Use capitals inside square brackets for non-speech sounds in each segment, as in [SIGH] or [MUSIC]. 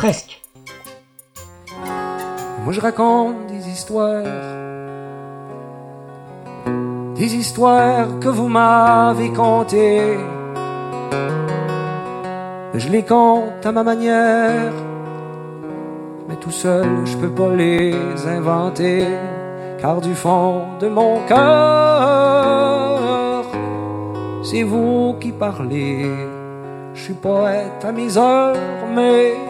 Presque. Moi je raconte des histoires, des histoires que vous m'avez contées. Je les compte à ma manière, mais tout seul je peux pas les inventer, car du fond de mon cœur, c'est vous qui parlez. Je suis poète à mes heures, mais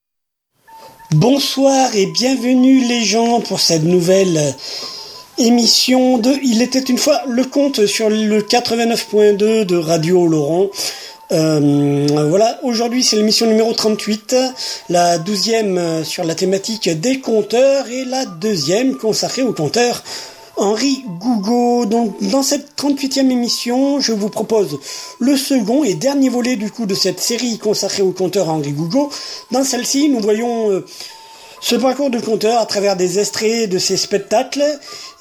Bonsoir et bienvenue les gens pour cette nouvelle émission de Il était une fois le compte sur le 89.2 de Radio Laurent. Euh, voilà, aujourd'hui c'est l'émission numéro 38, la douzième sur la thématique des compteurs et la deuxième consacrée au compteur Henri Gougo. Donc, dans cette 38e émission, je vous propose le second et dernier volet du coup de cette série consacrée au compteur Henri Gougo. Dans celle-ci, nous voyons euh, ce parcours de compteur à travers des extraits de ses spectacles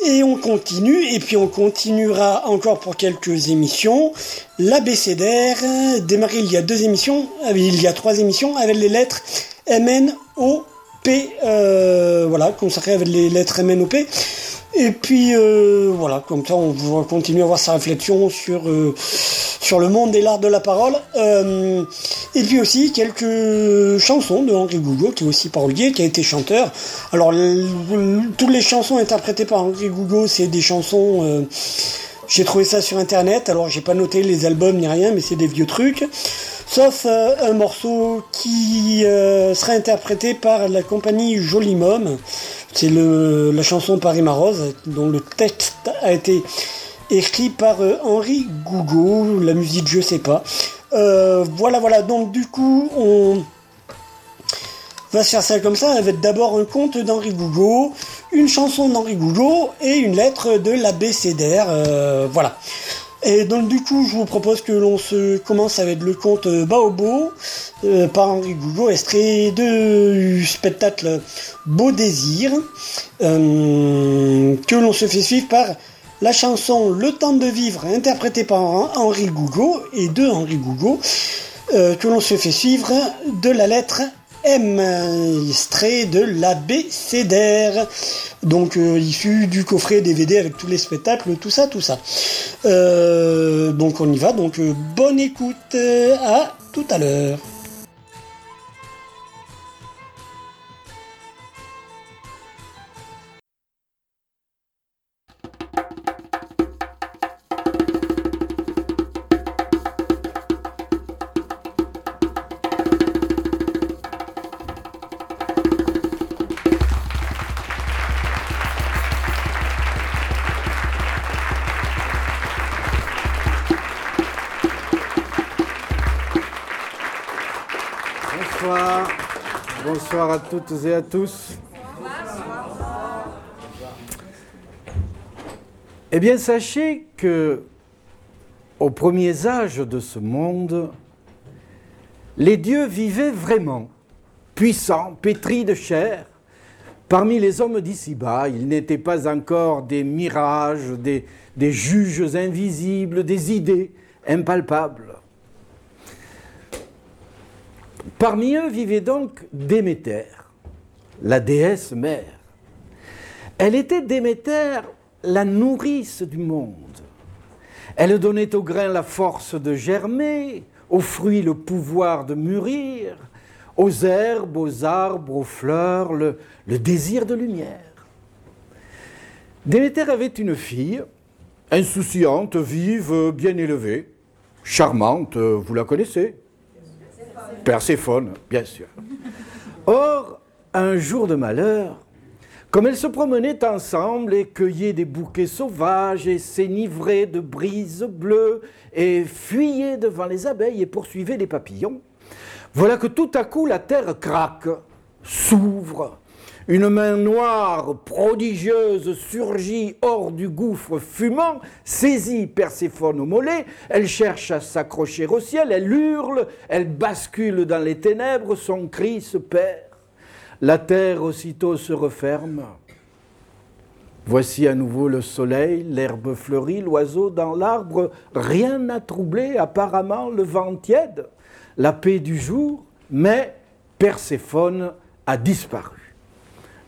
et on continue et puis on continuera encore pour quelques émissions. L'ABCDR, démarré il y a deux émissions, euh, il y a trois émissions avec les lettres MN, O, P, euh, voilà, consacré avec les lettres MN, O, P. Et puis euh, voilà, comme ça on va continuer à voir sa réflexion sur, euh, sur le monde et l'art de la parole. Euh, et puis aussi quelques chansons de Henri Gougo, qui est aussi parolier, qui a été chanteur. Alors toutes les chansons interprétées par Henri Gougo, c'est des chansons... j'ai trouvé ça sur internet, alors j'ai pas noté les albums ni rien, mais c'est des vieux trucs. Sauf un morceau qui sera interprété par la compagnie Jolimum. C'est la chanson Paris Marose, dont le texte a été écrit par euh, Henri Gougo, la musique je sais pas. Euh, voilà, voilà, donc du coup, on va se faire ça comme ça, avec d'abord un conte d'Henri Gougo, une chanson d'Henri Gougo et une lettre de l'ABCDR, euh, voilà. Et donc du coup, je vous propose que l'on se commence avec le conte Baobo euh, par Henri Gougo, extrait du spectacle Beau Désir, euh, que l'on se fait suivre par la chanson Le temps de vivre, interprétée par Henri Gougo et de Henri Gougo, euh, que l'on se fait suivre de la lettre M, extrait de l'abécédaire, donc euh, issu du coffret DVD avec tous les spectacles, tout ça, tout ça. Euh, donc on y va, donc euh, bonne écoute, à tout à l'heure. À toutes et à tous. Eh bien, sachez que aux premiers âges de ce monde, les dieux vivaient vraiment, puissants, pétris de chair. Parmi les hommes d'ici-bas, ils n'étaient pas encore des mirages, des juges invisibles, des idées impalpables. Parmi eux vivait donc Déméter, la déesse mère. Elle était Déméter, la nourrice du monde. Elle donnait aux grains la force de germer, aux fruits le pouvoir de mûrir, aux herbes, aux arbres, aux fleurs, le, le désir de lumière. Déméter avait une fille, insouciante, vive, bien élevée, charmante, vous la connaissez, Perséphone, bien sûr. Or, un jour de malheur, comme elles se promenaient ensemble et cueillaient des bouquets sauvages et s'enivraient de brises bleues et fuyaient devant les abeilles et poursuivaient les papillons, voilà que tout à coup la terre craque, s'ouvre, une main noire prodigieuse surgit hors du gouffre fumant, saisit Perséphone au mollet, elle cherche à s'accrocher au ciel, elle hurle, elle bascule dans les ténèbres, son cri se perd. La terre aussitôt se referme. Voici à nouveau le soleil, l'herbe fleurie, l'oiseau dans l'arbre, rien n'a troublé apparemment le vent tiède, la paix du jour, mais Perséphone a disparu.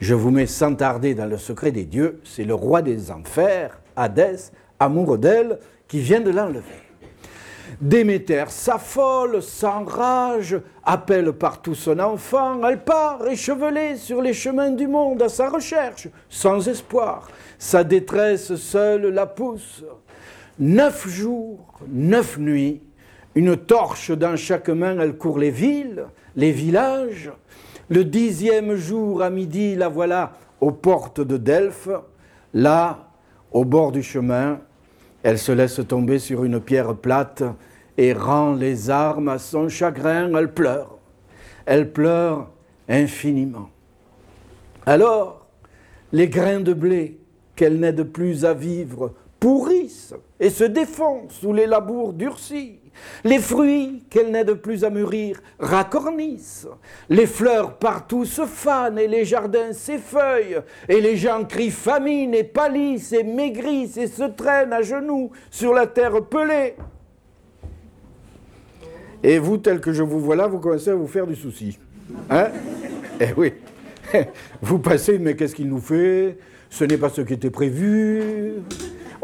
Je vous mets sans tarder dans le secret des dieux, c'est le roi des enfers, Hadès, amoureux d'elle, qui vient de l'enlever. Déméter s'affole, s'enrage, appelle partout son enfant, elle part échevelée sur les chemins du monde à sa recherche, sans espoir. Sa détresse seule la pousse. Neuf jours, neuf nuits, une torche dans chaque main, elle court les villes, les villages, le dixième jour à midi, la voilà aux portes de Delphes. Là, au bord du chemin, elle se laisse tomber sur une pierre plate et rend les armes à son chagrin. Elle pleure. Elle pleure infiniment. Alors, les grains de blé qu'elle n'aide plus à vivre pourrissent et se défoncent sous les labours durcis. Les fruits qu'elle n'aide plus à mûrir racornissent. Les fleurs partout se fanent et les jardins s'effeuillent. Et les gens crient famine et pâlissent et maigrissent et se traînent à genoux sur la terre pelée. Et vous, tel que je vous vois là, vous commencez à vous faire du souci. Hein? Eh oui. [LAUGHS] Vous passez, mais qu'est-ce qu'il nous fait? Ce n'est pas ce qui était prévu.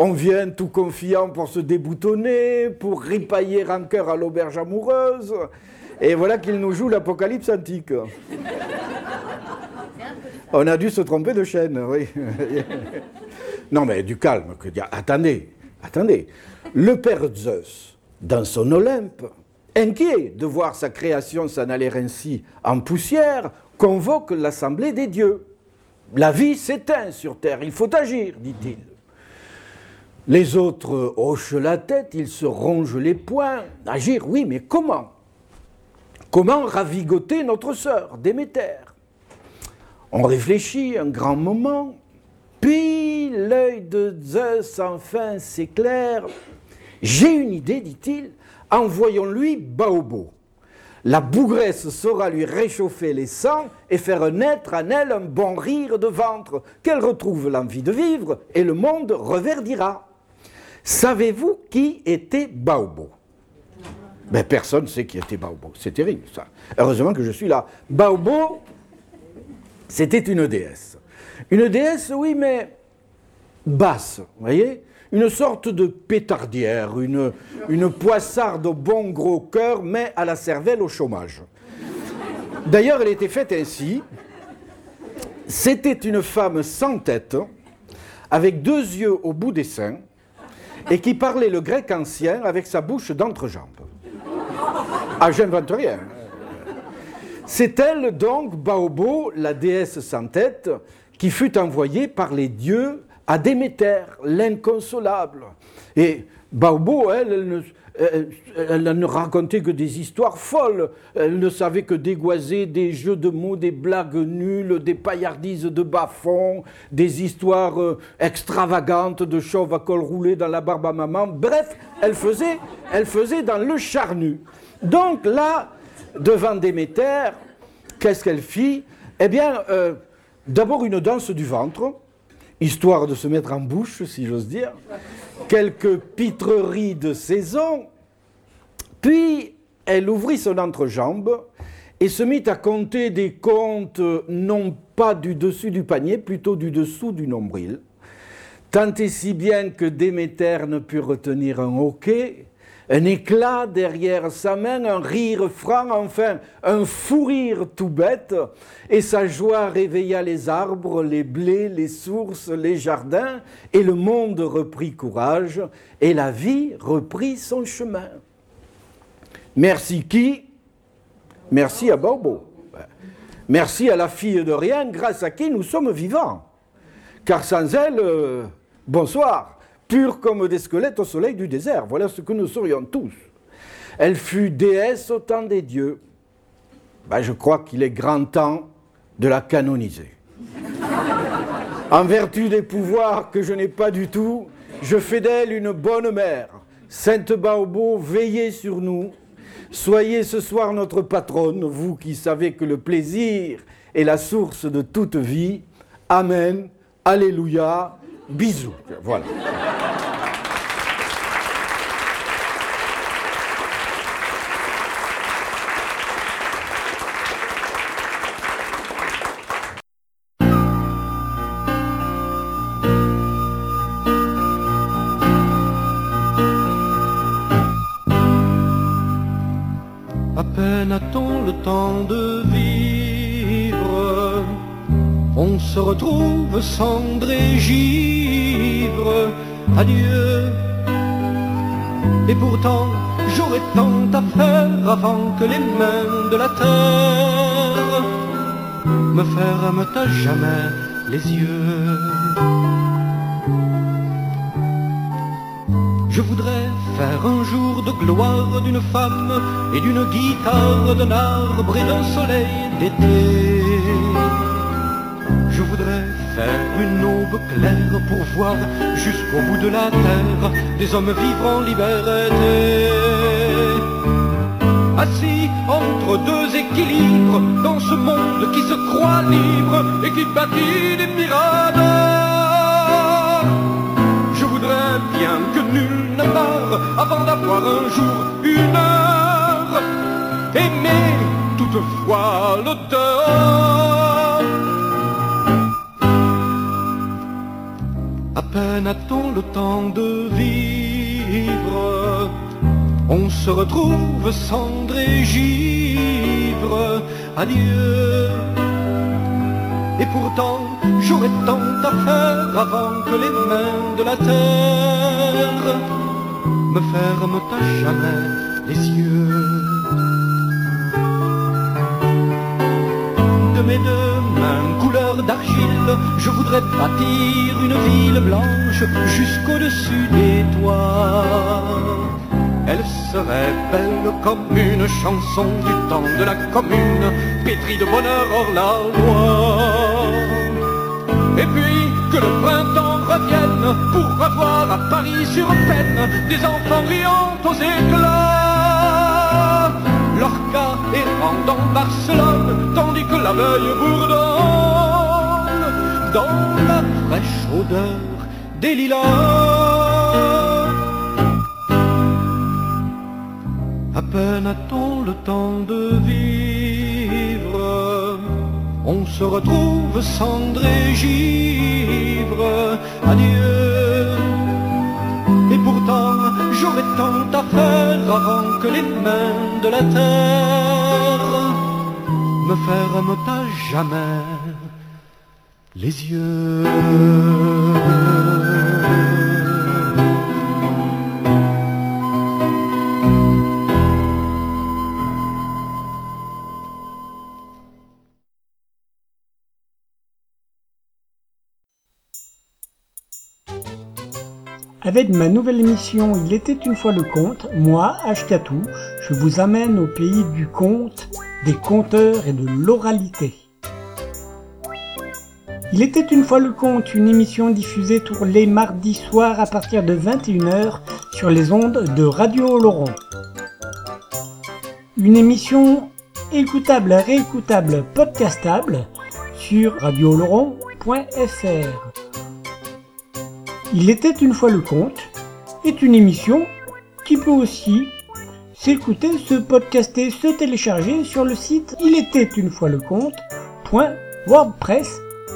On vient tout confiant pour se déboutonner, pour ripailler rancœur à l'auberge amoureuse. Et voilà qu'il nous joue l'apocalypse antique. On a dû se tromper de chaîne, oui. [LAUGHS] non, mais du calme. Attendez, attendez. Le père Zeus, dans son Olympe, inquiet de voir sa création s'en aller ainsi en poussière, convoque l'assemblée des dieux. La vie s'éteint sur terre, il faut agir, dit-il. Les autres hochent la tête, ils se rongent les poings. Agir, oui, mais comment? Comment ravigoter notre sœur, Déméter? On réfléchit un grand moment, puis l'œil de Zeus enfin s'éclaire. J'ai une idée, dit-il, envoyons-lui Baobo. La bougresse saura lui réchauffer les sangs et faire naître en elle un bon rire de ventre, qu'elle retrouve l'envie de vivre et le monde reverdira. Savez-vous qui était Baobo? Ben, personne ne sait qui était Baobo. C'est terrible, ça. Heureusement que je suis là. Baobo, c'était une déesse. Une déesse, oui, mais basse, vous voyez? Une sorte de pétardière, une, une poissarde au bon gros cœur, mais à la cervelle au chômage. D'ailleurs, elle était faite ainsi. C'était une femme sans tête, avec deux yeux au bout des seins, [LAUGHS] et qui parlait le grec ancien avec sa bouche d'entrejambe. Ah, j'invente rien. C'est elle donc, Baobo, la déesse sans tête, qui fut envoyée par les dieux à Déméter, l'inconsolable. Et Baobo, elle, elle ne, elle, ne racontait que des histoires folles. Elle ne savait que dégoiser des jeux de mots, des blagues nulles, des paillardises de bas-fond, des histoires euh, extravagantes de chauves à col roulé dans la barbe à maman. Bref, elle faisait, elle faisait dans le charnu. Donc là, devant Déméter, qu'est-ce qu'elle fit? Eh bien, euh, d'abord une danse du ventre, histoire de se mettre en bouche, si j'ose dire, quelques pitreries de saison, puis elle ouvrit son entrejambe et se mit à compter des comptes non pas du dessus du panier, plutôt du dessous du nombril, tant et si bien que Déméter ne put retenir un hoquet, un éclat derrière sa main, un rire franc, enfin un fou rire tout bête, et sa joie réveilla les arbres, les blés, les sources, les jardins, et le monde reprit courage, et la vie reprit son chemin. Merci qui? Merci à Bobo. Merci à la fille de rien, grâce à qui nous sommes vivants. Car sans elle, euh, bonsoir pure comme des squelettes au soleil du désert. Voilà ce que nous serions tous. Elle fut déesse au temps des dieux. Ben, je crois qu'il est grand temps de la canoniser. [LAUGHS] en vertu des pouvoirs que je n'ai pas du tout, je fais d'elle une bonne mère. Sainte Baobo, veillez sur nous. Soyez ce soir notre patronne, vous qui savez que le plaisir est la source de toute vie. Amen. Alléluia. Bisous. Voilà. À peine a-t-on le temps de vivre, on se retrouve cendre et Adieu. Et pourtant, j'aurais tant à faire avant que les mains de la terre me ferment à jamais les yeux. Je voudrais faire un jour de gloire d'une femme et d'une guitare, d'un arbre et d'un soleil d'été. Je voudrais une aube claire pour voir jusqu'au bout de la terre des hommes vivre en liberté. Assis entre deux équilibres dans ce monde qui se croit libre et qui bâtit des pyramides. Je voudrais bien que nul ne avant d'avoir un jour une heure. Aimer toutefois l'auteur. Peine a-t-on le temps de vivre, on se retrouve cendre et givre. Adieu. Et pourtant, j'aurais tant à faire avant que les mains de la terre me ferment à jamais les yeux. De mes deux je voudrais bâtir une ville blanche jusqu'au-dessus des toits. Elle serait belle comme une chanson du temps de la commune, pétrie de bonheur hors la loi. Et puis que le printemps revienne pour revoir à Paris sur peine des enfants riant aux éclats. L'orca errant dans Barcelone, tandis que la veille bourdonne dans la fraîche odeur des lilas. À peine a-t-on le temps de vivre, on se retrouve cendre et givre. Adieu. Et pourtant, j'aurais tant à faire avant que les mains de la terre me ferment à jamais les yeux. Avec ma nouvelle émission Il était une fois le conte, moi, Ashkatou, je vous amène au pays du conte, des conteurs et de l'oralité. Il était une fois le conte, une émission diffusée tous les mardis soirs à partir de 21h sur les ondes de Radio Laurent. Une émission écoutable, réécoutable, podcastable sur radioloron.fr. Il était une fois le conte est une émission qui peut aussi s'écouter, se podcaster, se télécharger sur le site il était une fois le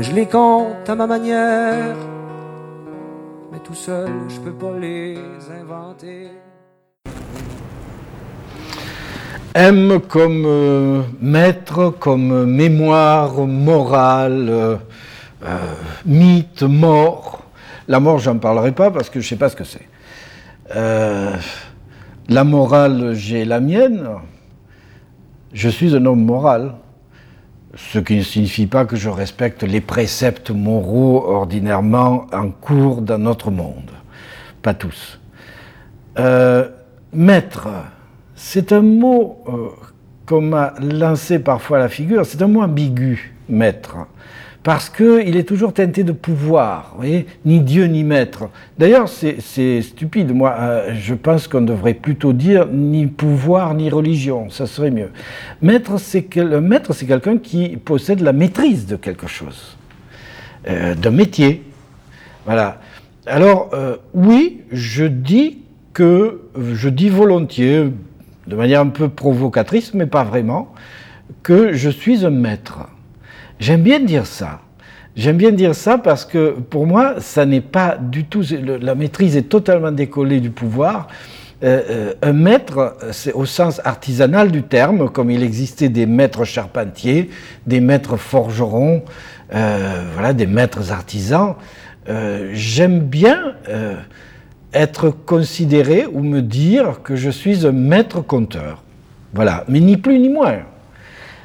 Je les compte à ma manière, mais tout seul je peux pas les inventer. M comme euh, maître, comme mémoire morale, euh, mythe, mort. La mort, j'en parlerai pas parce que je sais pas ce que c'est. Euh, la morale, j'ai la mienne. Je suis un homme moral. Ce qui ne signifie pas que je respecte les préceptes moraux ordinairement en cours dans notre monde. Pas tous. Euh, maître, c'est un mot euh, qu'on m'a lancé parfois à la figure, c'est un mot ambigu, maître parce qu'il est toujours teinté de pouvoir, voyez, ni Dieu ni maître. D'ailleurs, c'est stupide, moi, euh, je pense qu'on devrait plutôt dire ni pouvoir ni religion, ça serait mieux. Maître, c'est que, le maître, c'est quelqu'un qui possède la maîtrise de quelque chose, euh, d'un métier. Voilà. Alors, euh, oui, je dis que, je dis volontiers, de manière un peu provocatrice, mais pas vraiment, que je suis un maître. J'aime bien dire ça. J'aime bien dire ça parce que pour moi, ça n'est pas du tout. La maîtrise est totalement décollée du pouvoir. Euh, euh, un maître, c'est au sens artisanal du terme, comme il existait des maîtres charpentiers, des maîtres forgerons, euh, voilà, des maîtres artisans. J'aime bien être considéré ou me dire que je suis un maître conteur. Voilà, mais ni plus ni moins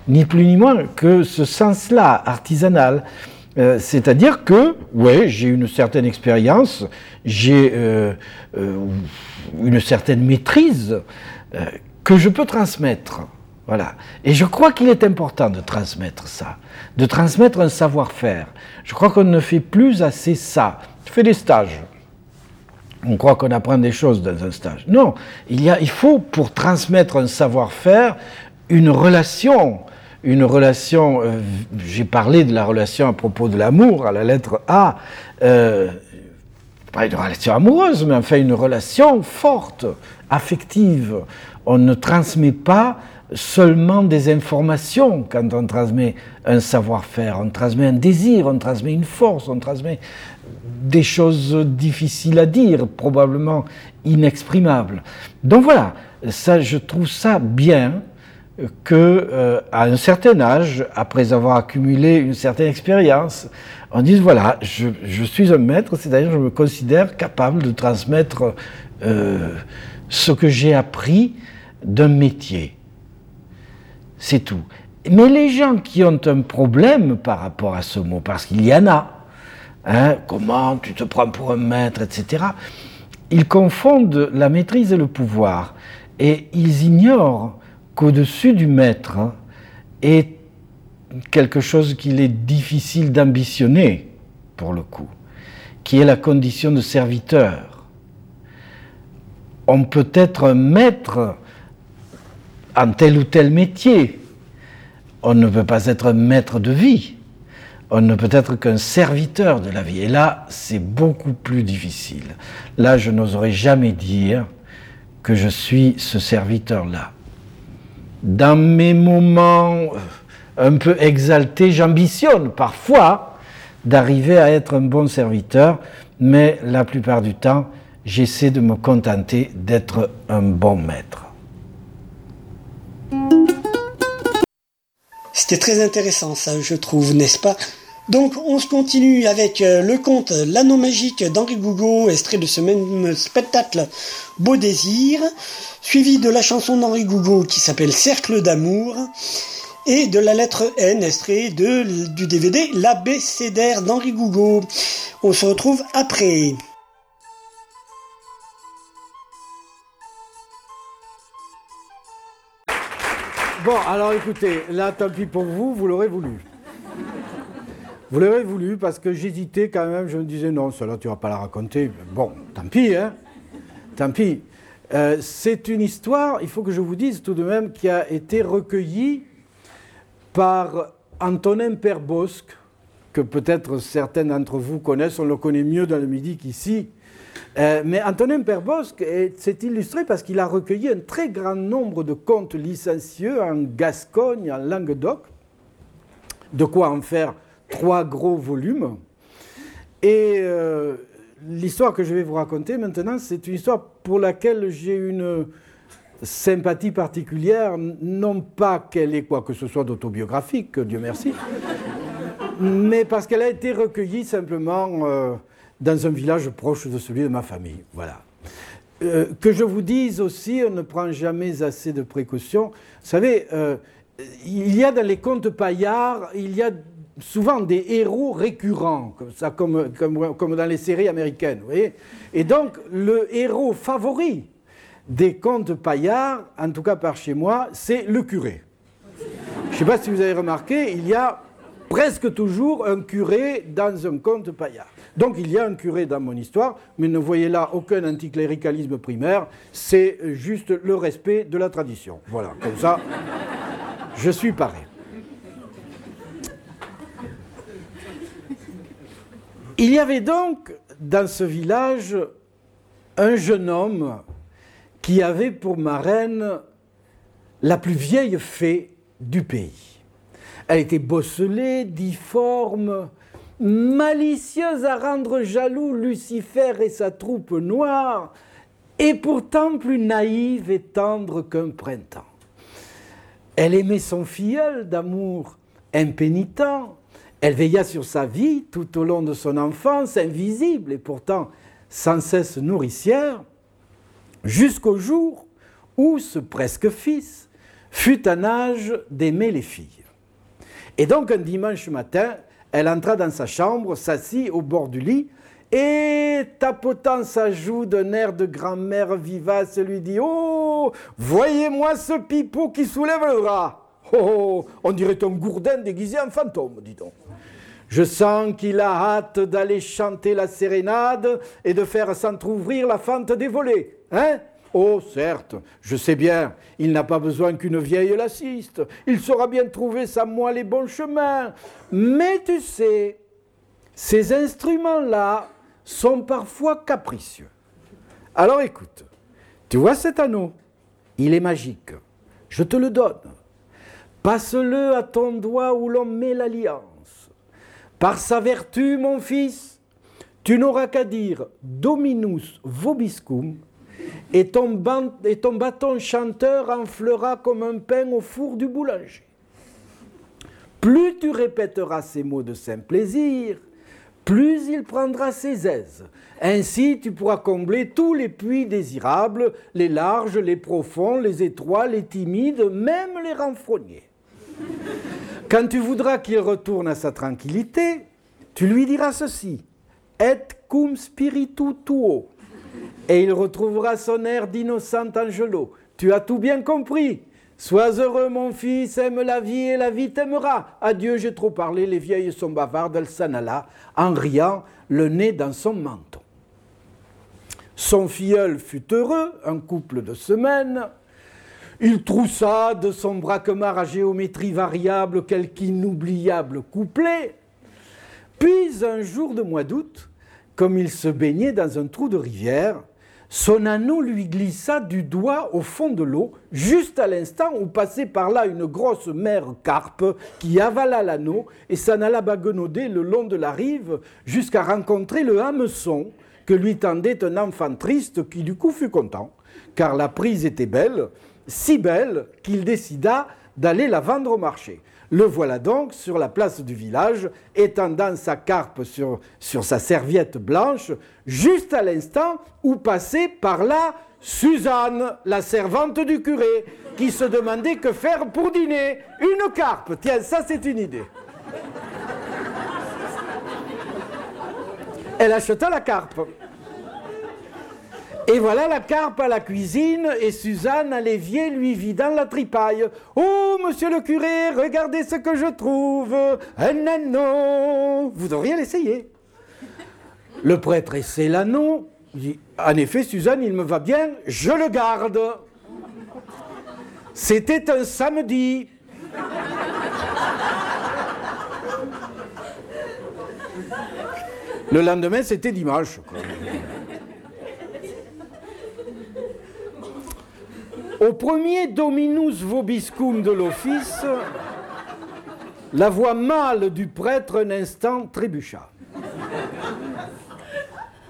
ni plus ni moins que ce sens-là, artisanal. Euh, c'est-à-dire que, ouais, j'ai une certaine expérience, j'ai euh, euh, une certaine maîtrise que je peux transmettre. Voilà. Et je crois qu'il est important de transmettre ça, de transmettre un savoir-faire. Je crois qu'on ne fait plus assez ça. Je fais des stages. On croit qu'on apprend des choses dans un stage. Non, il, y a, il faut, pour transmettre un savoir-faire, une relation une relation, euh, j'ai parlé de la relation à propos de l'amour, à la lettre A, euh, pas une relation amoureuse, mais enfin une relation forte, affective. On ne transmet pas seulement des informations quand on transmet un savoir-faire, on transmet un désir, on transmet une force, on transmet des choses difficiles à dire, probablement inexprimables. Donc voilà, ça, je trouve ça bien que euh, à un certain âge, après avoir accumulé une certaine expérience, on dise voilà, je, je suis un maître, c'est-à-dire je me considère capable de transmettre euh, ce que j'ai appris d'un métier. C'est tout. Mais les gens qui ont un problème par rapport à ce mot, parce qu'il y en a, hein, comment tu te prends pour un maître, etc., ils confondent la maîtrise et le pouvoir. Et ils ignorent qu'au-dessus du maître est quelque chose qu'il est difficile d'ambitionner, pour le coup, qui est la condition de serviteur. On peut être maître en tel ou tel métier. On ne peut pas être maître de vie. On ne peut être qu'un serviteur de la vie. Et là, c'est beaucoup plus difficile. Là, je n'oserais jamais dire que je suis ce serviteur-là. Dans mes moments un peu exaltés, j'ambitionne parfois d'arriver à être un bon serviteur, mais la plupart du temps, j'essaie de me contenter d'être un bon maître. C'était très intéressant ça, je trouve, n'est-ce pas? Donc on se continue avec euh, le conte L'anneau magique d'Henri Gougo, extrait de ce même spectacle Beau désir, suivi de la chanson d'Henri Gougo qui s'appelle Cercle d'amour, et de la lettre N, extrait du DVD L'abécédaire d'Henri Gougo. On se retrouve après. Bon, alors écoutez, là, tant pis pour vous, vous l'aurez voulu. Vous l'aurez voulu parce que j'hésitais quand même, je me disais non, cela tu vas pas la raconter. Bon, tant pis, hein. Tant pis. Euh, c'est une histoire, il faut que je vous dise tout de même, qui a été recueillie par Antonin Perbosque, que peut-être certains d'entre vous connaissent, on le connaît mieux dans le Midi qu'ici. Euh, mais Antonin Perbosque s'est illustré parce qu'il a recueilli un très grand nombre de contes licencieux en Gascogne, en Languedoc, de quoi en faire trois gros volumes. Et euh, l'histoire que je vais vous raconter maintenant, c'est une histoire pour laquelle j'ai une sympathie particulière, non pas qu'elle ait quoi que ce soit d'autobiographique, Dieu merci, [LAUGHS] mais parce qu'elle a été recueillie simplement... Euh, dans un village proche de celui de ma famille. Voilà. Euh, que je vous dise aussi, on ne prend jamais assez de précautions. Vous savez, il y a dans les contes paillards, il y a souvent des héros récurrents, comme, ça, comme, comme, dans les séries américaines. Vous voyez Et donc, le héros favori des contes paillards, en tout cas par chez moi, c'est le curé. Je ne sais pas si vous avez remarqué, il y a presque toujours un curé dans un conte paillard. Donc il y a un curé dans mon histoire, mais ne voyez là aucun anticléricalisme primaire, c'est juste le respect de la tradition. Voilà, comme ça, je suis paré. Il y avait donc dans ce village un jeune homme qui avait pour marraine la plus vieille fée du pays. Elle était bosselée, difforme, malicieuse à rendre jaloux Lucifer et sa troupe noire, et pourtant plus naïve et tendre qu'un printemps. Elle aimait son filleul d'amour impénitent, elle veilla sur sa vie tout au long de son enfance, invisible et pourtant sans cesse nourricière, jusqu'au jour où ce presque fils fut en âge d'aimer les filles. Et donc un dimanche matin, elle entra dans sa chambre, s'assit au bord du lit, et tapotant sa joue d'un air de grand-mère vivace, lui dit Oh, voyez-moi ce pipeau qui soulève le bras. Oh, oh on dirait un gourdin déguisé en fantôme, dit on. Je sens qu'il a hâte d'aller chanter la sérénade et de faire s'entr'ouvrir la fente des volets. Hein? Oh, certes, je sais bien, il n'a pas besoin qu'une vieille l'assiste, il saura bien trouver sa moelle et bon chemin. Mais tu sais, ces instruments-là sont parfois capricieux. Alors écoute, tu vois cet anneau? Il est magique. Je te le donne. Passe-le à ton doigt où l'on met l'alliance. Par sa vertu, mon fils, tu n'auras qu'à dire Dominus vobiscum et ton, bâton chanteur enflera comme un pain au four du boulanger. Plus tu répéteras ces mots de saint plaisir, plus il prendra ses aises. Ainsi, tu pourras combler tous les puits désirables, les larges, les profonds, les étroits, les timides, même les renfrognés. Quand tu voudras qu'il retourne à sa tranquillité, tu lui diras ceci Et cum spiritu tuo Et il retrouvera son air d'innocent angelot. Tu as tout bien compris. Sois heureux, mon fils, aime la vie et la vie t'aimera. Adieu, j'ai trop parlé, les vieilles sont bavardes, elle s'en en riant, le nez dans son menton. Son filleul fut heureux, un couple de semaines. Il troussa de son braquemar à géométrie variable quelque inoubliable couplet. Puis, un jour de mois d'août, comme il se baignait dans un trou de rivière, son anneau lui glissa du doigt au fond de l'eau, juste à l'instant où passait par là une grosse mère carpe qui avala l'anneau et s'en alla baguenauder le long de la rive jusqu'à rencontrer le hameçon que lui tendait un enfant triste qui du coup fut content, car la prise était belle, si belle qu'il décida d'aller la vendre au marché. Le voilà donc sur la place du village, étendant sa carpe sur, sur sa serviette blanche, juste à l'instant où passait par là Suzanne, la servante du curé, qui se demandait que faire pour dîner. Une carpe, tiens, ça c'est une idée. Elle acheta la carpe. Et voilà la carpe à la cuisine et Suzanne à l'évier lui vidant la tripaille. Oh, monsieur le curé, regardez ce que je trouve. Un anneau. Vous devriez l'essayer. Le prêtre essaie l'anneau. dit En effet, Suzanne, il me va bien, je le garde. C'était un samedi. Le lendemain, c'était dimanche. Au premier Dominus Vobiscum de l'office, la voix mâle du prêtre un instant trébucha.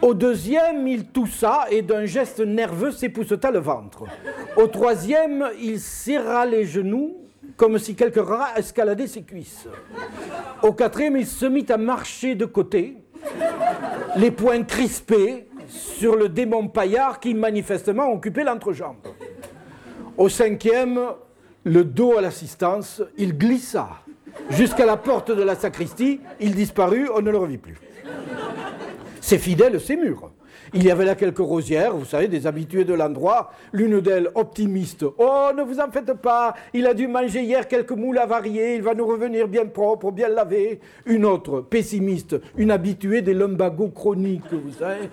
Au deuxième, il toussa et d'un geste nerveux s'épousseta le ventre. Au troisième, il serra les genoux comme si quelque rat escaladait ses cuisses. Au quatrième, il se mit à marcher de côté, les poings crispés sur le démon paillard qui manifestement occupait l'entrejambe. Au cinquième, le dos à l'assistance, il glissa jusqu'à la porte de la sacristie, il disparut, on ne le revit plus. Ses fidèles s'émurent. Il y avait là quelques rosières, vous savez, des habitués de l'endroit, l'une d'elles optimiste. Oh, ne vous en faites pas, il a dû manger hier quelques moules avariés, il va nous revenir bien propre, bien lavé. Une autre, pessimiste, une habituée des lumbagos chroniques, vous savez.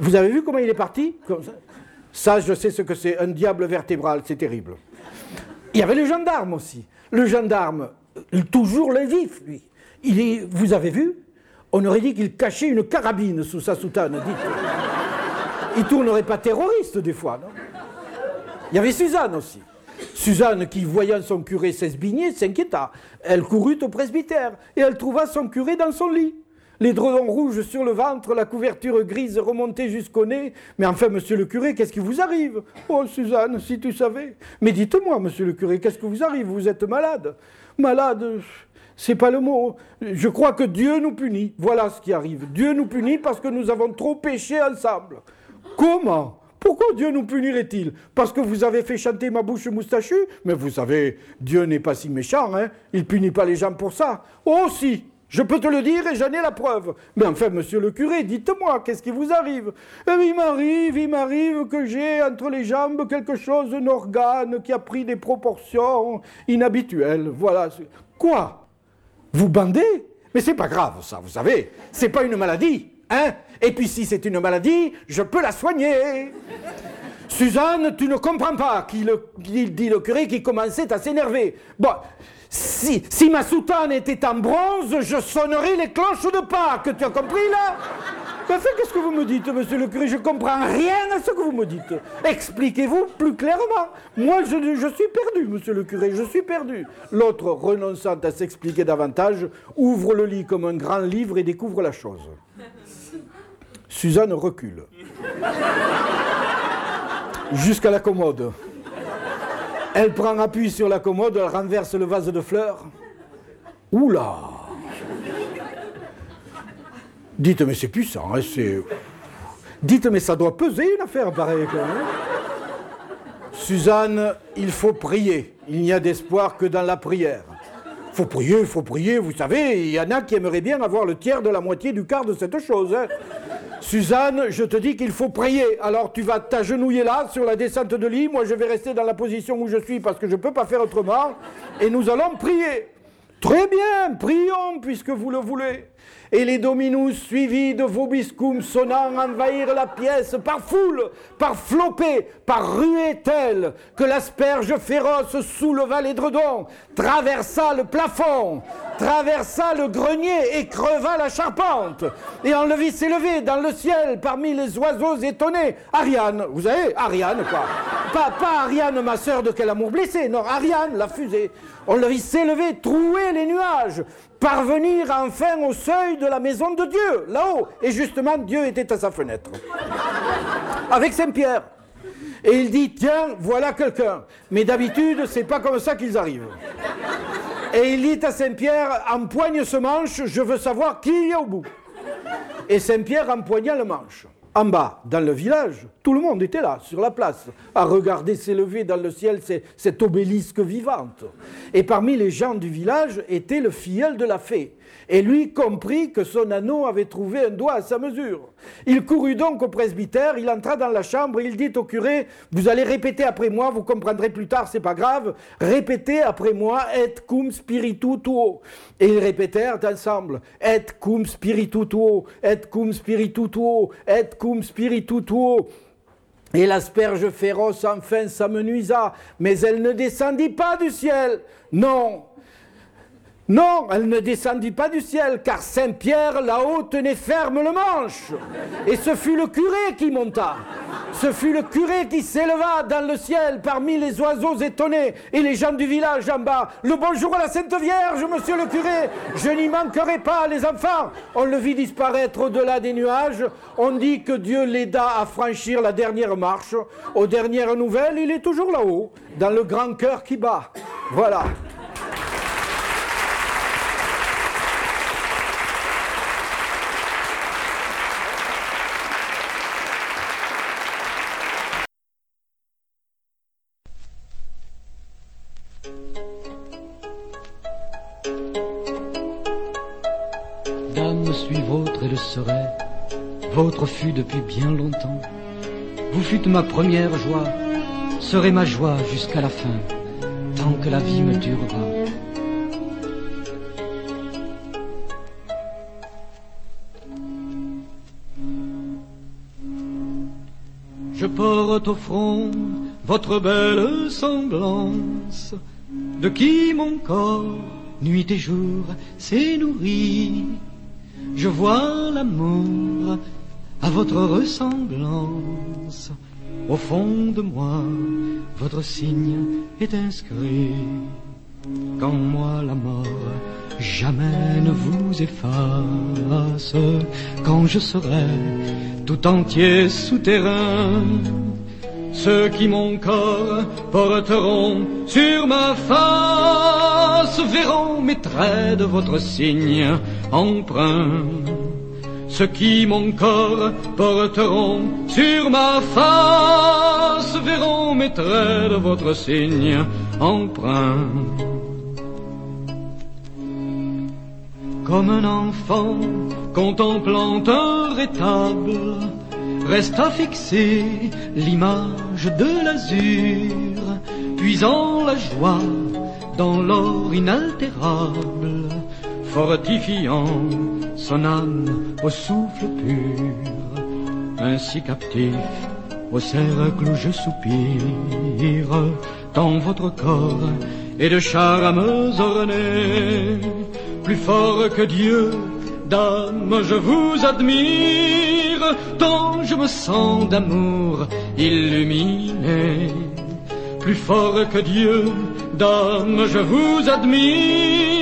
Vous avez vu comment il est parti? Ça, je sais ce que c'est, un diable vertébral, c'est terrible. Il y avait le gendarme aussi. Le gendarme, toujours le vif, lui. Il est, vous avez vu On aurait dit qu'il cachait une carabine sous sa soutane. Dites. Il tournerait pas terroriste des fois, non? Il y avait Suzanne aussi. Suzanne, qui voyant son curé s'esbigner, s'inquiéta. Elle courut au presbytère et elle trouva son curé dans son lit les dredons rouges sur le ventre, la couverture grise remontée jusqu'au nez. Mais enfin, monsieur le curé, qu'est-ce qui vous arrive? Oh, Suzanne, si tu savais. Mais dites-moi, monsieur le curé, qu'est-ce que vous arrive? Vous êtes malade Malade c'est pas le mot. Je crois que Dieu nous punit. Voilà ce qui arrive. Dieu nous punit parce que nous avons trop péché ensemble. Comment? Pourquoi Dieu nous punirait-il? Parce que vous avez fait chanter ma bouche moustachue? Mais vous savez, Dieu n'est pas si méchant, hein Il punit pas les gens pour ça. Oh si je peux te le dire et j'en ai la preuve. Mais enfin, monsieur le curé, dites-moi, qu'est-ce qui vous arrive? Eh Il m'arrive, il m'arrive que j'ai entre les jambes quelque chose, un organe qui a pris des proportions inhabituelles. Voilà. Quoi? Vous bandez? Mais c'est pas grave, ça, vous savez. C'est pas une maladie, hein? Et puis si c'est une maladie, je peux la soigner. Suzanne, tu ne comprends pas, dit le curé qui commençait à s'énerver. Bon, si, ma soutane était en bronze, je sonnerais les cloches de Pâques. Tu as compris là? Qu'est-ce que vous me dites, monsieur le curé Je comprends rien à ce que vous me dites. Expliquez-vous plus clairement. Moi, je, je, suis perdu, monsieur le curé, je suis perdu. L'autre, renonçant à s'expliquer davantage, ouvre le lit comme un grand livre et découvre la chose. Suzanne recule. Jusqu'à la commode. Elle prend appui sur la commode, elle renverse le vase de fleurs. Oula Dites, mais c'est puissant, hein. Dites, mais ça doit peser une affaire pareille. Suzanne, il faut prier. Il n'y a d'espoir que dans la prière. Faut prier, faut prier, vous savez, il y en a qui aimeraient bien avoir le tiers de la moitié du quart de cette chose. Hein. Suzanne, je te dis qu'il faut prier. Alors tu vas t'agenouiller là, sur la descente de lit. Moi, je vais rester dans la position où je suis parce que je ne peux pas faire autrement. Et nous allons prier. Très bien, prions puisque vous le voulez et les dominus suivis de vobiscum sonnant envahirent la pièce par foule, par flopée, par ruée telle que l'asperge féroce souleva l'édredon, traversa le plafond, traversa le grenier et creva la charpente. Et on le vit s'élever dans le ciel parmi les oiseaux étonnés. Ariane, vous savez, Ariane quoi. Pas, pas Ariane, ma sœur de quel amour blessé, non, Ariane, la fusée. On le vit s'élever, trouer les nuages, parvenir enfin au seuil de la maison de Dieu, là-haut. Et justement, Dieu était à sa fenêtre, avec Saint-Pierre. Et il dit, tiens, voilà quelqu'un. Mais d'habitude, c'est pas comme ça qu'ils arrivent. Et il dit à Saint-Pierre, empoigne ce manche, je veux savoir qui il y a au bout. Et Saint-Pierre empoigna le manche en bas, dans le village, tout le monde était là, sur la place, à regarder s'élever dans le ciel cette obélisque vivante. Et parmi les gens du village était le filleul de la fée. Et lui comprit que son anneau avait trouvé un doigt à sa mesure. Il courut donc au presbytère, il entra dans la chambre et il dit au curé, vous allez répéter après moi, vous comprendrez plus tard, c'est pas grave, répétez après moi, et cum spiritu tuo. Et ils répétèrent ensemble, et cum spiritu tuo, et cum spiritu tuo, et cum spiritu tuo. Et l'asperge féroce enfin s'amenuisa, mais elle ne descendit pas du ciel. Non, non, elle ne descendit pas du ciel, car Saint-Pierre là-haut tenait ferme le manche. Et ce fut le curé qui monta. Ce fut le curé qui s'éleva dans le ciel parmi les oiseaux étonnés et les gens du village en bas. Le bonjour à la Sainte Vierge, monsieur le curé. Je n'y manquerai pas, les enfants. On le vit disparaître au-delà des nuages. On dit que Dieu l'aida à franchir la dernière marche. Aux dernières nouvelles, il est toujours là-haut, dans le grand cœur qui bat. Voilà. Votre fut depuis bien longtemps. Vous fûtes ma première joie, serez ma joie jusqu'à la fin, tant que la vie me durera. Je porte au front votre belle semblance, de qui mon corps, nuit et jour, s'est nourri je vois l'amour à votre ressemblance. Au fond de moi, votre signe est inscrit. Quand moi la mort jamais ne vous efface, quand je serai tout entier souterrain, ceux qui mon corps porteront sur ma face verront mes traits de votre signe emprunt. Ceux qui mon corps porteront sur ma face verront mes traits de votre signe emprunt. Comme un enfant contemplant un rétable, resta fixé l'image de l'azur, puisant la joie dans l'or inaltérable, fortifiant son âme au souffle pur. Ainsi captif au cercle où je soupire, dans votre corps et de charmes ornés, plus fort que Dieu, dame, je vous admire, tant je me sens d'amour illuminé. Plus fort que Dieu, dame, je vous admire,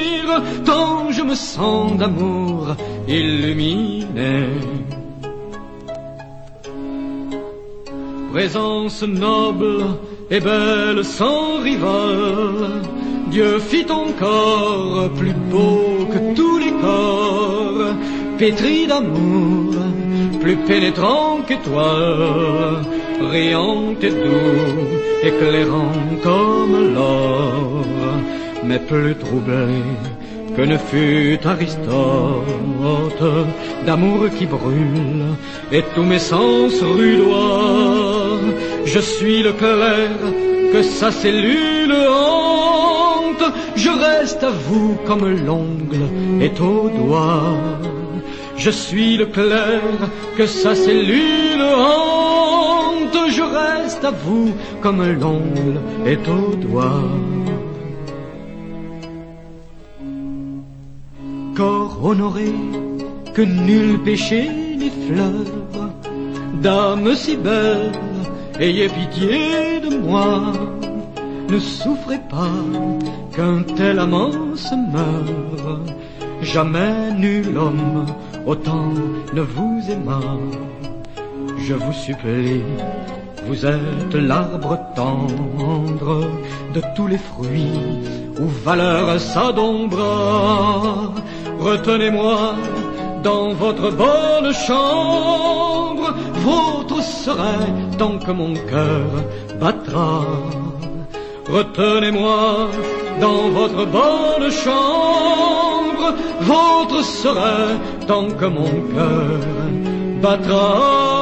tant je me sens d'amour illuminé. Présence noble et belle sans rival, Dieu fit ton corps plus beau que tous les corps, pétri d'amour, plus pénétrant qu'étoile, riant et doux, éclairant comme l'or, mais plus troublé que ne fut Aristote, d'amour qui brûle, et tous mes sens rudois. Je suis le clair que sa cellule hante, je reste à vous comme l'ongle est au doigt. Je suis le clair que sa cellule hante, je reste à vous comme l'ongle est au doigt. Corps honoré que nul péché n'effleure. Dame si belle, ayez pitié de moi. Ne souffrez pas qu'un tel amant se meure. Jamais nul homme autant ne vous aima. Je vous supplie, vous êtes l'arbre tendre de tous les fruits où valeur s'adombra. Retenez-moi dans votre bonne chambre, votre serait tant que mon cœur battra. Retenez-moi dans votre bonne chambre, votre serait tant que mon cœur battra.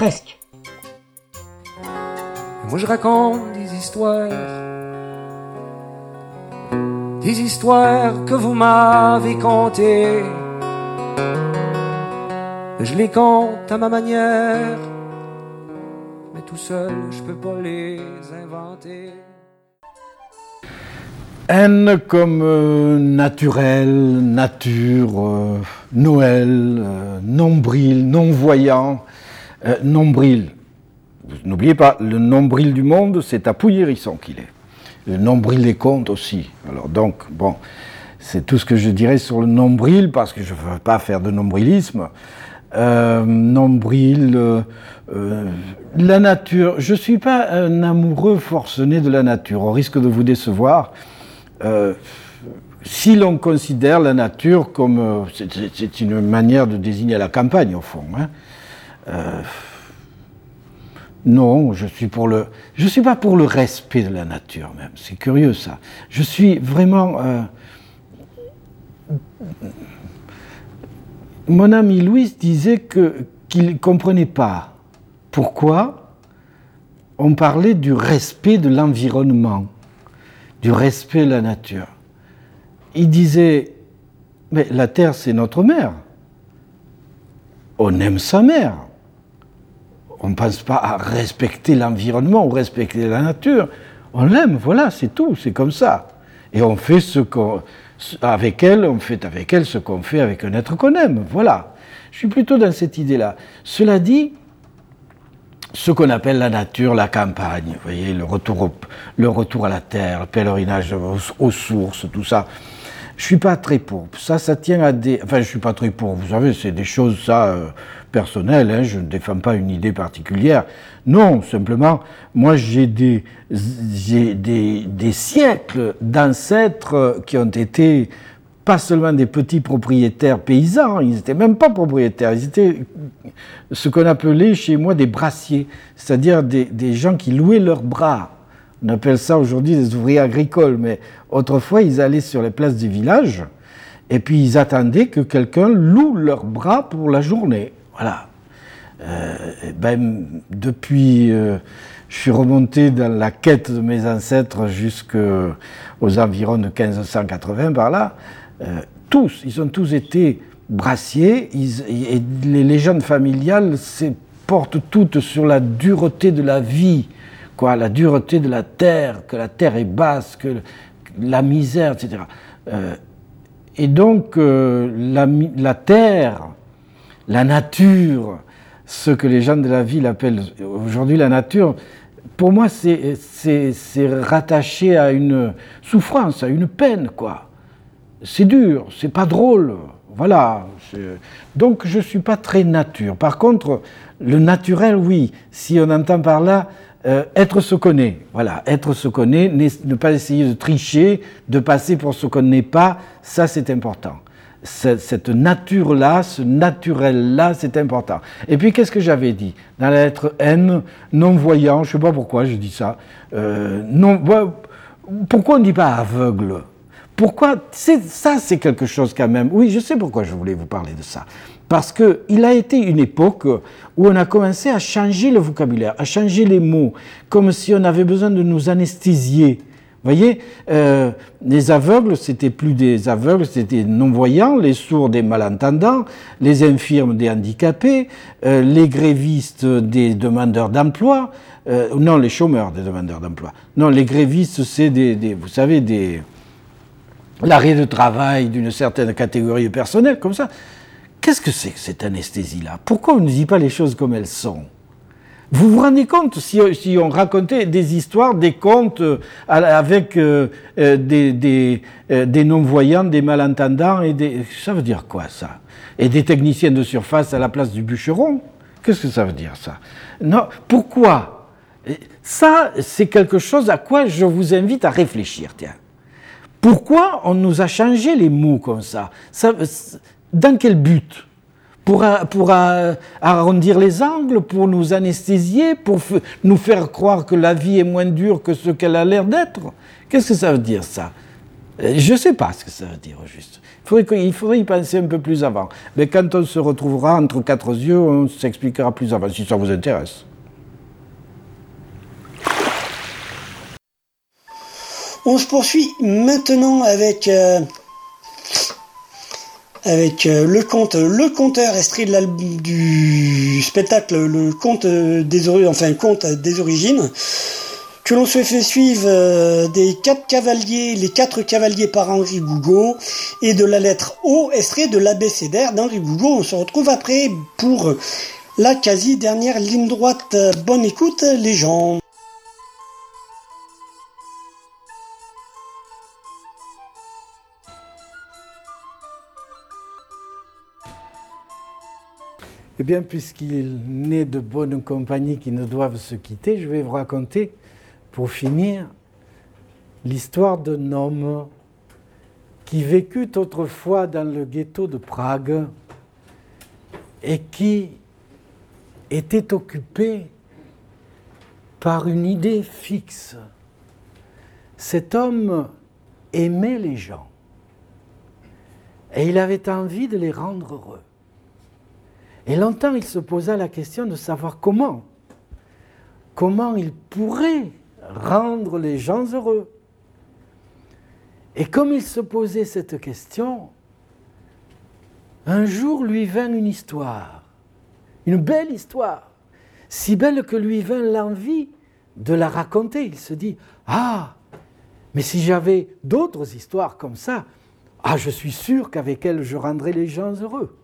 Presque. Moi je raconte des histoires, des histoires que vous m'avez contées. Je les compte à ma manière, mais tout seul je peux pas les inventer. N comme euh, naturel, nature, euh, Noël, euh, nombril, non-voyant, euh, nombril. N'oubliez pas, le nombril du monde, c'est à Pouillérisson qu'il est. Le nombril des contes aussi. Alors donc, bon, c'est tout ce que je dirais sur le nombril, parce que je ne veux pas faire de nombrilisme. Euh, nombril, euh, la nature. Je ne suis pas un amoureux forcené de la nature, au risque de vous décevoir. si l'on considère la nature comme... c'est une manière de désigner la campagne, au fond. Hein. Euh, non, je suis pour le. Je suis pas pour le respect de la nature même. C'est curieux ça. Je suis vraiment. Euh, mon ami Louis disait que qu'il comprenait pas pourquoi on parlait du respect de l'environnement, du respect de la nature. Il disait, mais la Terre c'est notre mère. On aime sa mère on ne pense pas à respecter l'environnement ou respecter la nature. On l'aime, voilà, c'est tout, c'est comme ça. Et on fait ce qu'on, avec elle, on fait avec elle ce qu'on fait avec un être qu'on aime, voilà. Je suis plutôt dans cette idée-là. Cela dit, ce qu'on appelle la nature, la campagne, vous voyez, le retour, le retour à la terre, le pèlerinage aux, sources, tout ça, je suis pas très pour. Ça, ça tient à des. Enfin, je suis pas très pour. Vous savez, c'est des choses, ça. Euh, personnel, hein, je ne défends pas une idée particulière. Non, simplement, moi j'ai des, des, des, siècles d'ancêtres qui ont été pas seulement des petits propriétaires paysans, ils n'étaient même pas propriétaires, ils étaient ce qu'on appelait chez moi des brassiers, c'est-à-dire des, des gens qui louaient leurs bras. On appelle ça aujourd'hui des ouvriers agricoles, mais autrefois ils allaient sur les places du village Et puis ils attendaient que quelqu'un loue leurs bras pour la journée. Voilà. Euh, ben, depuis, euh, je suis remonté dans la quête de mes ancêtres jusqu'aux environs de 1580 par là. Euh, tous, ils ont tous été brassiers. et les légendes familiales portent toutes sur la dureté de la vie, quoi, la dureté de la terre, que la terre est basse, que la misère, etc. et donc la, la terre, la nature, ce que les gens de la ville appellent aujourd'hui la nature, pour moi, c'est rattaché à une souffrance, à une peine, quoi. C'est dur, c'est pas drôle, voilà. Donc je suis pas très nature. Par contre, le naturel, oui, si on entend par là, euh, être ce qu'on est, voilà, être ce qu'on ne pas essayer de tricher, de passer pour ce qu'on n'est pas, ça c'est important cette nature-là, ce naturel-là, c'est important. Et puis, qu'est-ce que j'avais dit Dans la lettre N, non-voyant, je ne sais pas pourquoi je dis ça. Euh, non, pourquoi on ne dit pas aveugle? Pourquoi Ça, c'est quelque chose quand même. Oui, je sais pourquoi je voulais vous parler de ça. Parce qu'il a été une époque où on a commencé à changer le vocabulaire, à changer les mots, comme si on avait besoin de nous anesthésier voyez, euh, les aveugles, c'était plus des aveugles, c'était des non-voyants, les sourds des malentendants, les infirmes des handicapés, euh, les grévistes des demandeurs d'emploi, euh, non, les chômeurs des demandeurs d'emploi. Non, les grévistes, c'est des, vous savez, des l'arrêt de travail d'une certaine catégorie de personnel, comme ça. Qu'est-ce que c'est que cette anesthésie-là? Pourquoi on ne dit pas les choses comme elles sont? Vous vous rendez compte si, on racontait des histoires, des contes euh, avec euh, euh, des, non-voyants, des malentendants et des... Ça veut dire quoi ça? Et des techniciens de surface à la place du bûcheron? Qu'est-ce que ça veut dire ça? Non, pourquoi? Ça, c'est quelque chose à quoi je vous invite à réfléchir. Tiens. Pourquoi on nous a changé les mots comme ça, ça Dans quel but? Pour, arrondir les angles, pour nous anesthésier, pour nous faire croire que la vie est moins dure que ce qu'elle a l'air d'être. Qu'est-ce que ça veut dire ça? Euh, Je ne sais pas ce que ça veut dire juste. Il faudrait, il faudrait y penser un peu plus avant. Mais quand on se retrouvera entre quatre yeux, on s'expliquera plus avant, si ça vous intéresse. On se poursuit maintenant avec euh, avec euh, le conte Le Conteur, extrait du spectacle Le Conte des enfin Conte des origines, que l'on se fait suivre euh, des quatre cavaliers, les quatre cavaliers par Henri Gougo, et de la lettre O, extrait de l'abécédaire d'Henri Gougo. On se retrouve après pour la quasi dernière ligne droite. Bonne écoute les gens. Eh bien, puisqu'il n'est de bonnes compagnies qui ne doivent se quitter, je vais vous raconter, pour finir, l'histoire d'un homme qui vécut autrefois dans le ghetto de Prague et qui était occupé par une idée fixe. Cet homme aimait les gens et il avait envie de les rendre heureux. Et longtemps, il se posa la question de savoir comment, comment il pourrait rendre les gens heureux. Et comme il se posait cette question, un jour lui vint une histoire, une belle histoire, si belle que lui vint l'envie de la raconter. Il se dit, ah, mais si j'avais d'autres histoires comme ça, ah, je suis sûr qu'avec elles, je rendrais les gens heureux.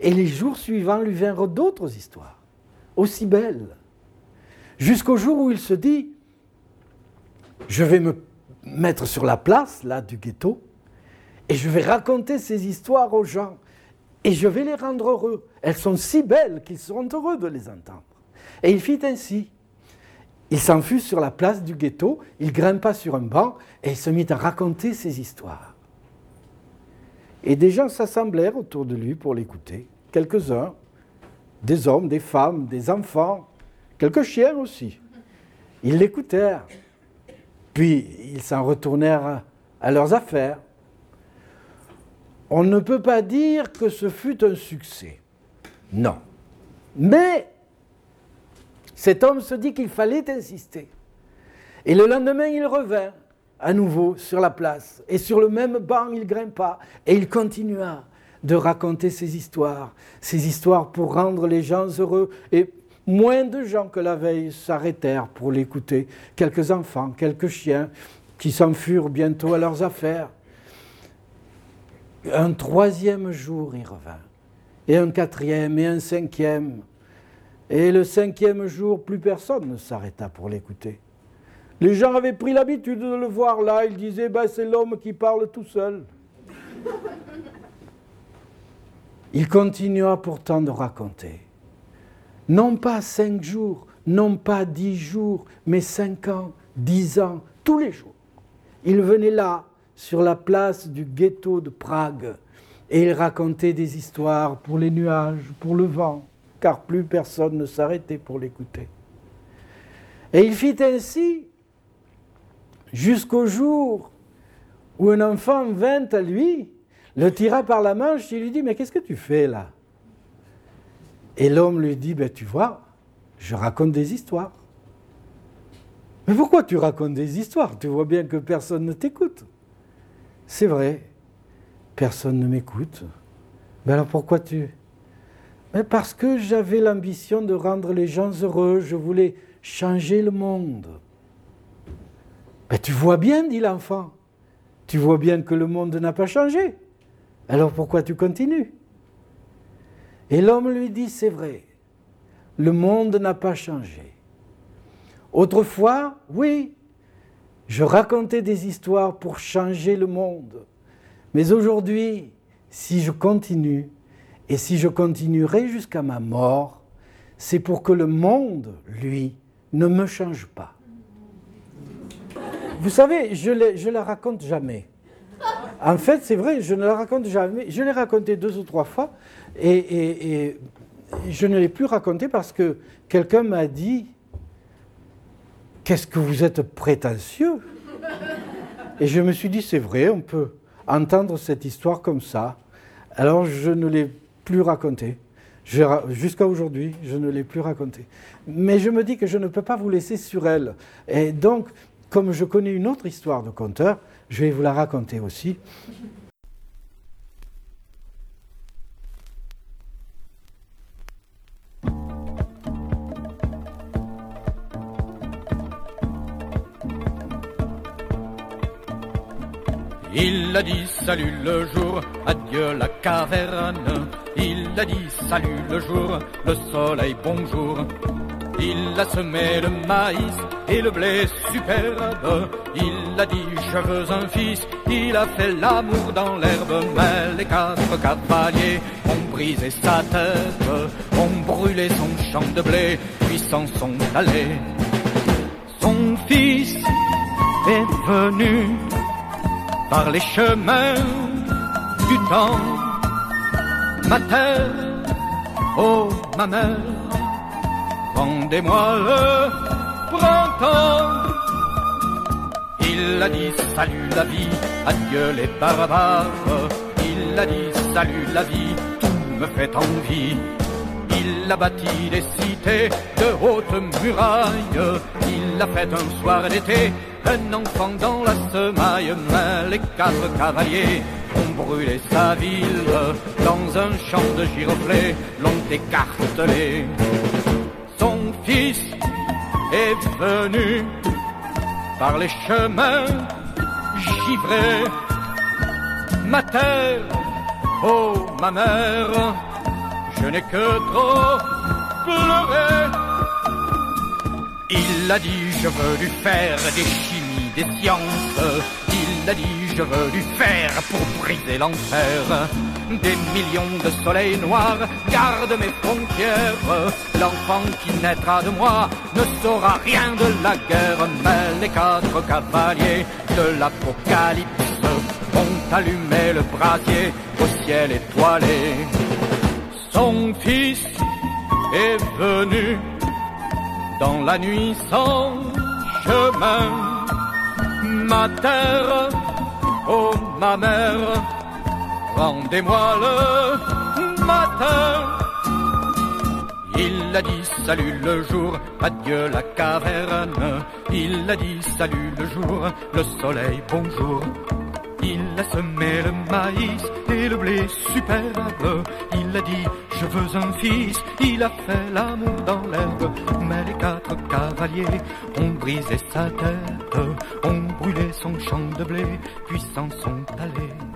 Et les jours suivants lui vinrent d'autres histoires, aussi belles, jusqu'au jour où il se dit, je vais me mettre sur la place, là, du ghetto, et je vais raconter ces histoires aux gens, et je vais les rendre heureux. Elles sont si belles qu'ils seront heureux de les entendre. Et il fit ainsi. Il s'en fut sur la place du ghetto, il grimpa sur un banc, et il se mit à raconter ces histoires. Et des gens s'assemblèrent autour de lui pour l'écouter. Quelques-uns, des hommes, des femmes, des enfants, quelques chiens aussi. Ils l'écoutèrent. Puis ils s'en retournèrent à leurs affaires. on ne peut pas dire que ce fut un succès. Non. Mais cet homme se dit qu'il fallait insister. Et le lendemain, il revint à nouveau sur la place. Et sur le même banc, il grimpa. Et il continua de raconter ses histoires. Ses histoires pour rendre les gens heureux. Et moins de gens que la veille s'arrêtèrent pour l'écouter. Quelques enfants, quelques chiens qui s'enfurent bientôt à leurs affaires. Un troisième jour, il revint. Et un quatrième, et un cinquième. Et le cinquième jour, plus personne ne s'arrêta pour l'écouter. Les gens avaient pris l'habitude de le voir là. Ils disaient, ben, c'est l'homme qui parle tout seul. Il continua pourtant de raconter. Non pas cinq jours, non pas dix jours, mais cinq ans, dix ans, tous les jours. Il venait là, sur la place du ghetto de Prague, et il racontait des histoires pour les nuages, pour le vent, car plus personne ne s'arrêtait pour l'écouter. Et il fit ainsi jusqu'au jour où un enfant vint à lui, le tira par la manche et lui dit, mais qu'est-ce que tu fais là? Et l'homme lui dit, ben, tu vois, je raconte des histoires. Mais pourquoi tu racontes des histoires? Tu vois bien que personne ne t'écoute. C'est vrai, personne ne m'écoute. Mais alors pourquoi tu... Mais parce que j'avais l'ambition de rendre les gens heureux, je voulais changer le monde. Mais tu vois bien, dit l'enfant, tu vois bien que le monde n'a pas changé. Alors pourquoi tu continues? Et l'homme lui dit, c'est vrai, le monde n'a pas changé. Autrefois, oui, je racontais des histoires pour changer le monde. Mais aujourd'hui, si je continue, et si je continuerai jusqu'à ma mort, c'est pour que le monde, lui, ne me change pas. Vous savez, je ne la raconte jamais. En fait, c'est vrai, je ne la raconte jamais. Je l'ai raconté deux ou trois fois et, et je ne l'ai plus raconté parce que quelqu'un m'a dit Qu'est-ce que vous êtes prétentieux? Et je me suis dit C'est vrai, on peut entendre cette histoire comme ça. Alors je ne l'ai plus racontée. Jusqu'à aujourd'hui, je ne l'ai plus racontée. Mais je me dis que je ne peux pas vous laisser sur elle. Et donc, comme je connais une autre histoire de conteur, je vais vous la raconter aussi. Il a dit salut le jour, adieu la caverne. Il a dit salut le jour, le soleil bonjour. Il a semé le maïs et le blé superbe. Il a dit je veux un fils. Il a fait l'amour dans l'herbe. Mais les quatre cavaliers ont brisé sa tête, ont brûlé son champ de blé, puis s'en sont allés. Son fils est venu par les chemins du temps. Ma terre, oh ma mère rendez-moi le printemps. Il a dit salut la vie, adieu les barbares. Il a dit salut la vie, tout me fait envie. Il a bâti des cités de hautes murailles. Il a fait un soir d'été un enfant dans la semaille. Mais les quatre cavaliers ont brûlé sa ville dans un champ de giroflées, l'ont écartelé est venu par les chemins givrés. Ma terre, oh ma mère, je n'ai que trop pleuré. Il a dit je veux lui faire des chimies, des sciences. Il a dit je veux lui faire pour briser l'enfer. Des millions de soleils noirs gardent mes frontières. L'enfant qui naîtra de moi ne saura rien de la guerre, mais les quatre cavaliers de l'apocalypse vont allumer le brasier au ciel étoilé. Son fils est venu dans la nuit sans chemin. Ma terre, oh ma mère, rendez-moi le matin. Il a dit salut le jour, adieu la caverne. Il a dit salut le jour, le soleil bonjour. Il a semé le maïs et le blé superbe. Il a dit je veux un fils. Il a fait l'amour dans l'herbe. Mais les quatre cavaliers ont brisé sa tête, ont brûlé son champ de blé, puis s'en sont allés.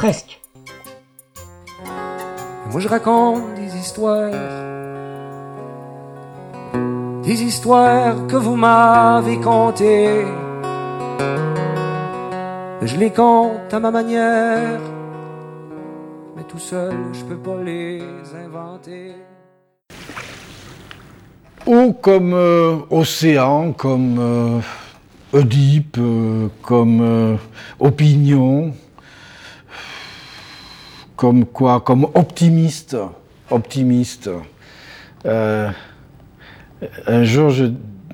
presque. Moi je raconte des histoires, des histoires que vous m'avez contées. Je les compte à ma manière, mais tout seul je peux pas les inventer. Ou comme euh, océan, comme euh, Oedipe, euh, comme euh, opinion, comme quoi, comme optimiste, optimiste. Euh, un jour, je-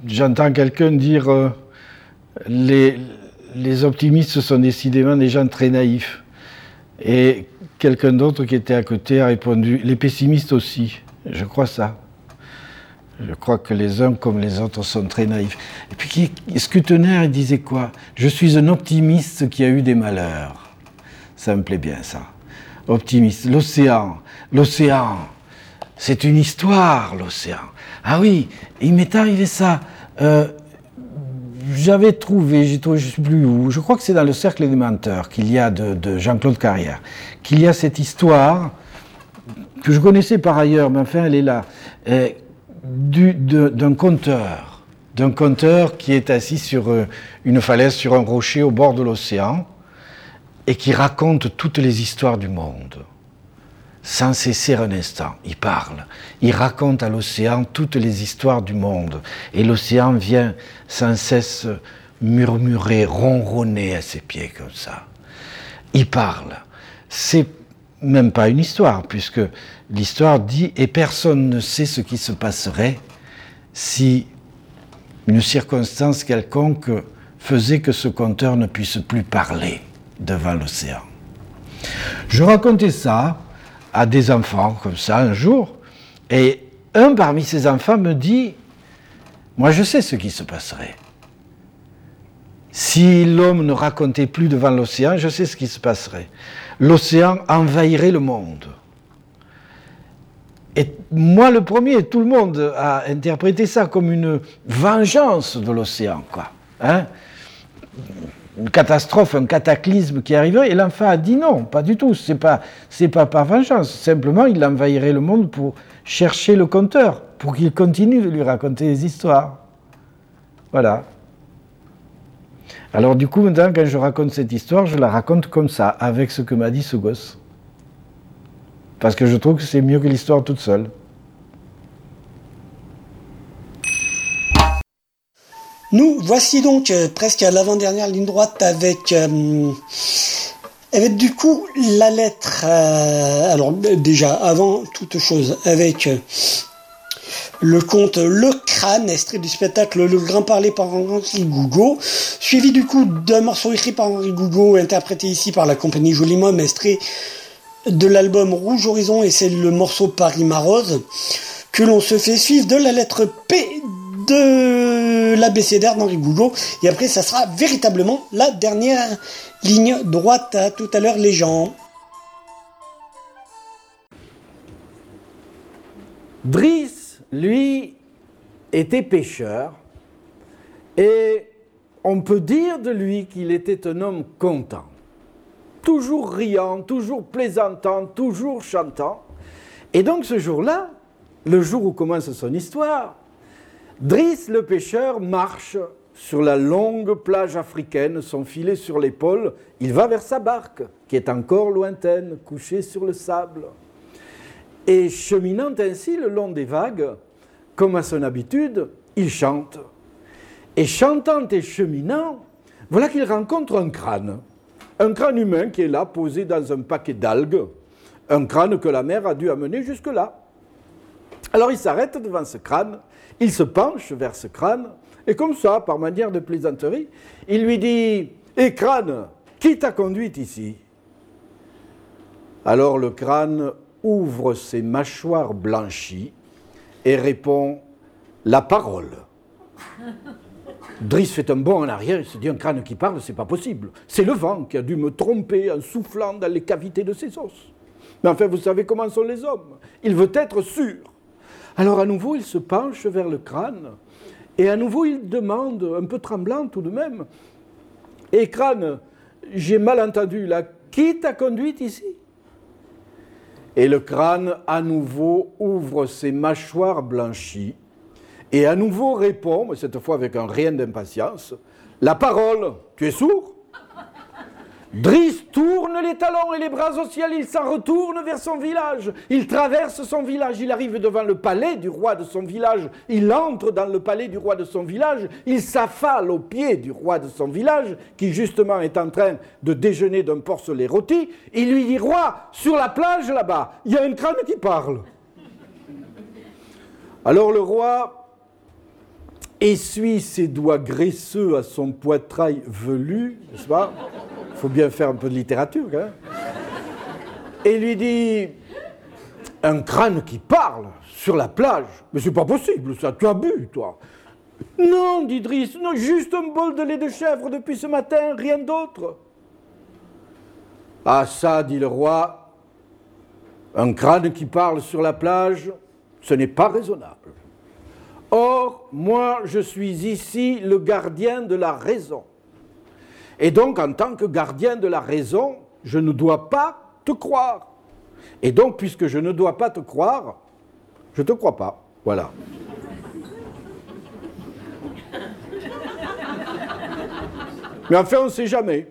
j'entends quelqu'un dire euh, les, les optimistes sont décidément des gens très naïfs. Et quelqu'un d'autre qui était à côté a répondu les pessimistes aussi. Je crois ça. Je crois que les uns comme les autres sont très naïfs. Et puis, Scutener, il disait quoi? Je suis un optimiste qui a eu des malheurs. Ça me plaît bien, ça. Optimiste. L'océan. L'océan. C'est une histoire, l'océan. Ah oui, il m'est arrivé ça. Euh, j'avais trouvé, j'ai trouvé, je ne sais plus où, je crois que c'est dans le cercle des menteurs qu'il y a de, de Jean-Claude Carrière, qu'il y a cette histoire que je connaissais par ailleurs, mais enfin elle est là, euh, du- d'un conteur, d'un conteur qui est assis sur euh, une falaise, sur un rocher au bord de l'océan, et qui raconte toutes les histoires du monde. Sans cesser un instant, il parle. Il raconte à l'océan toutes les histoires du monde. Et l'océan vient sans cesse murmurer, ronronner à ses pieds comme ça. Il parle. C'est même pas une histoire, puisque l'histoire dit et personne ne sait ce qui se passerait si une circonstance quelconque faisait que ce conteur ne puisse plus parler devant l'océan. Je racontais ça à des enfants comme ça un jour, et un parmi ces enfants me dit, moi je sais ce qui se passerait. Si l'homme ne racontait plus devant l'océan, je sais ce qui se passerait. L'océan envahirait le monde. Et moi, le premier, tout le monde a interprété ça comme une vengeance de l'océan, quoi. Hein une catastrophe, un cataclysme qui arriverait, et l'enfant a dit non, pas du tout, c'est pas, pas par vengeance, simplement il envahirait le monde pour chercher le conteur, pour qu'il continue de lui raconter des histoires. Voilà. Alors du coup, maintenant, quand je raconte cette histoire, je la raconte comme ça, avec ce que m'a dit ce gosse. Parce que je trouve que c'est mieux que l'histoire toute seule. Nous voici donc euh, presque à l'avant-dernière ligne droite avec, euh, du coup la lettre. euh, alors déjà avant toute chose avec le conte Le Crâne, extrait du spectacle Le Grand Parler par Henri Gougo, suivi du coup d'un morceau écrit par Henri Gougo, interprété ici par la compagnie Jolimum, extrait de l'album Rouge Horizon et c'est le morceau Paris Marose que l'on se fait suivre de la lettre P de l'abécédaire d'Henri Gougeot. Et après, ça sera véritablement la dernière ligne droite. À tout à l'heure, les gens. Driss, lui, était pêcheur et on peut dire de lui qu'il était un homme content, toujours riant, toujours plaisantant, toujours chantant. Et donc ce jour-là, le jour où commence son histoire, Driss le pêcheur marche sur la longue plage africaine, son filet sur l'épaule, il va vers sa barque, qui est encore lointaine, couchée sur le sable. Et cheminant ainsi le long des vagues, comme à son habitude, il chante. Et chantant et cheminant, voilà qu'il rencontre un crâne. Un crâne humain qui est là, posé dans un paquet d'algues. Un crâne que la mer a dû amener jusque-là. Alors il s'arrête devant ce crâne, il se penche vers ce crâne, et comme ça, par manière de plaisanterie, il lui dit Hé crâne, qui t'a conduit ici? Alors le crâne ouvre ses mâchoires blanchies et répond La parole. Driss fait un bond en arrière, il se dit un crâne qui parle, c'est pas possible. C'est le vent qui a dû me tromper en soufflant dans les cavités de ses os. Mais enfin, vous savez comment sont les hommes. Il veut être sûr. Alors à nouveau, il se penche vers le crâne et à nouveau, il demande, un peu tremblant tout de même, Et crâne, j'ai mal entendu là, qui t'a conduite ici? Et le crâne à nouveau ouvre ses mâchoires blanchies et à nouveau répond, mais cette fois avec un rien d'impatience, La parole, tu es sourd? Driss tourne les talons et les bras au ciel, il s'en retourne vers son village. Il traverse son village, il arrive devant le palais du roi de son village, il entre dans le palais du roi de son village, il s'affale au pied du roi de son village, qui justement est en train de déjeuner d'un porcelet rôti. Il lui dit, roi, sur la plage là-bas, il y a un crâne qui parle. Alors le roi essuie ses doigts graisseux à son poitrail velu, n'est-ce pas? Faut bien faire un peu de littérature, hein Et lui dit Un crâne qui parle sur la plage Mais c'est pas possible, ça, tu as bu, toi Non, dit Driss, non, juste un bol de lait de chèvre depuis ce matin, rien d'autre. Ah, ça, dit le roi, un crâne qui parle sur la plage, ce n'est pas raisonnable. Or, moi, je suis ici le gardien de la raison. Et donc, en tant que gardien de la raison, je ne dois pas te croire. Et donc, puisque je ne dois pas te croire, je ne te crois pas. Voilà. Mais enfin, on ne sait jamais.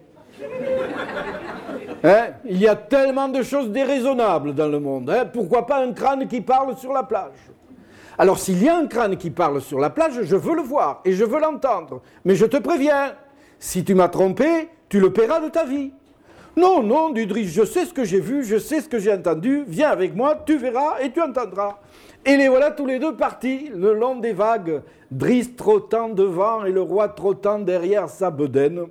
Hein? Il y a tellement de choses déraisonnables dans le monde. Hein Pourquoi pas un crâne qui parle sur la plage? Alors s'il y a un crâne qui parle sur la plage, je veux le voir et je veux l'entendre. Mais je te préviens, si tu m'as trompé, tu le paieras de ta vie. Non, non, dit Driss, je sais ce que j'ai vu, je sais ce que j'ai entendu, viens avec moi, tu verras et tu entendras. Et les voilà tous les deux partis le long des vagues, Driss trottant devant et le roi trottant derrière sa bedaine.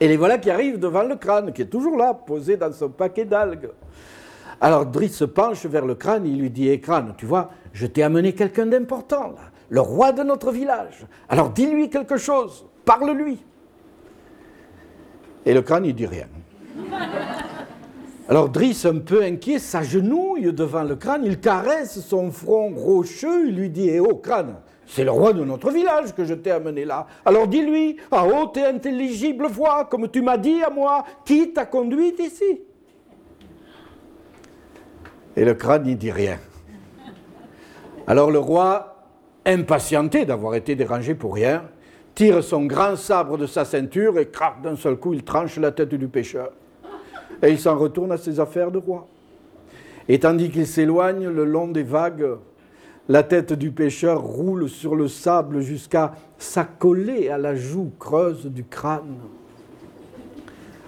Et les voilà qui arrivent devant le crâne, qui est toujours là, posé dans son paquet d'algues. Alors Driss se penche vers le crâne, il lui dit, hé crâne, tu vois, je t'ai amené quelqu'un d'important, le roi de notre village. Alors dis-lui quelque chose, parle-lui. Et le crâne, il dit rien. Alors Driss, un peu inquiet, s'agenouille devant le crâne, il caresse son front rocheux, il lui dit Eh oh, crâne, c'est le roi de notre village que je t'ai amené là. Alors dis-lui, à haute et intelligible voix, comme tu m'as dit à moi, qui t'a conduit ici? Et le crâne, il dit rien. Alors le roi, impatienté d'avoir été dérangé pour rien, tire son grand sabre de sa ceinture et craque d'un seul coup, il tranche la tête du pêcheur. Et il s'en retourne à ses affaires de roi. Et tandis qu'il s'éloigne le long des vagues, la tête du pêcheur roule sur le sable jusqu'à s'accoler à la joue creuse du crâne.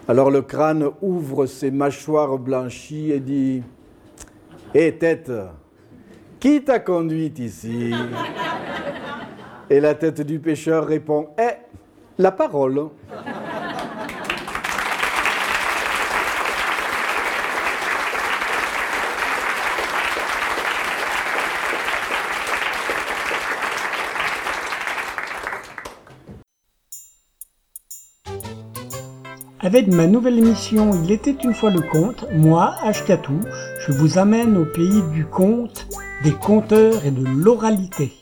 Alors le crâne ouvre ses mâchoires blanchies et dit Hé tête, qui t'a conduite ici? Et la tête du pêcheur répond Eh, la parole Avec ma nouvelle émission Il était une fois le conte, moi, Ashkatou, je vous amène au pays du conte, des conteurs et de l'oralité.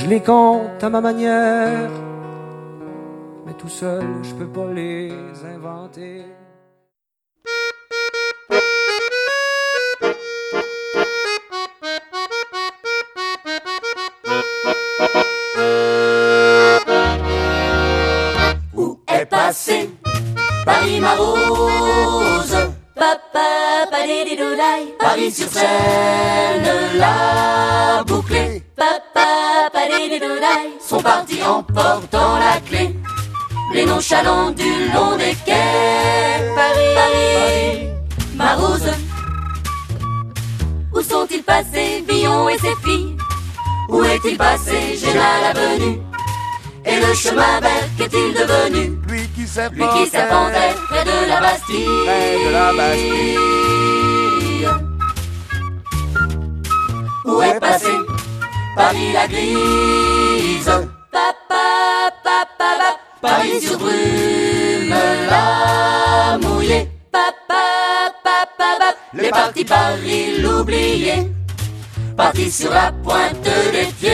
Je les compte à ma manière, mais tout seul je peux pas les inventer. Où est passé Paris ma rose Papa, palididoudaï Paris sur scène l'a palididoudaï Sont partis en portant la clé. Les nonchalants du long des quais Paris, Paris, ma rose Où sont-ils passés, Villon et ses filles? Où est-il passé, Géna la venue? Et le chemin vert qu'est-il devenu? Lui qui lui serpentait qui serpentait près de la Bastille. près de la Bastille. Où est passé Paris la grise Papa, papa, papa, Paris sur brume la mouillée. Papa, papa, papa, les partis Paris l'oublié. Parti sur la pointe des pieds.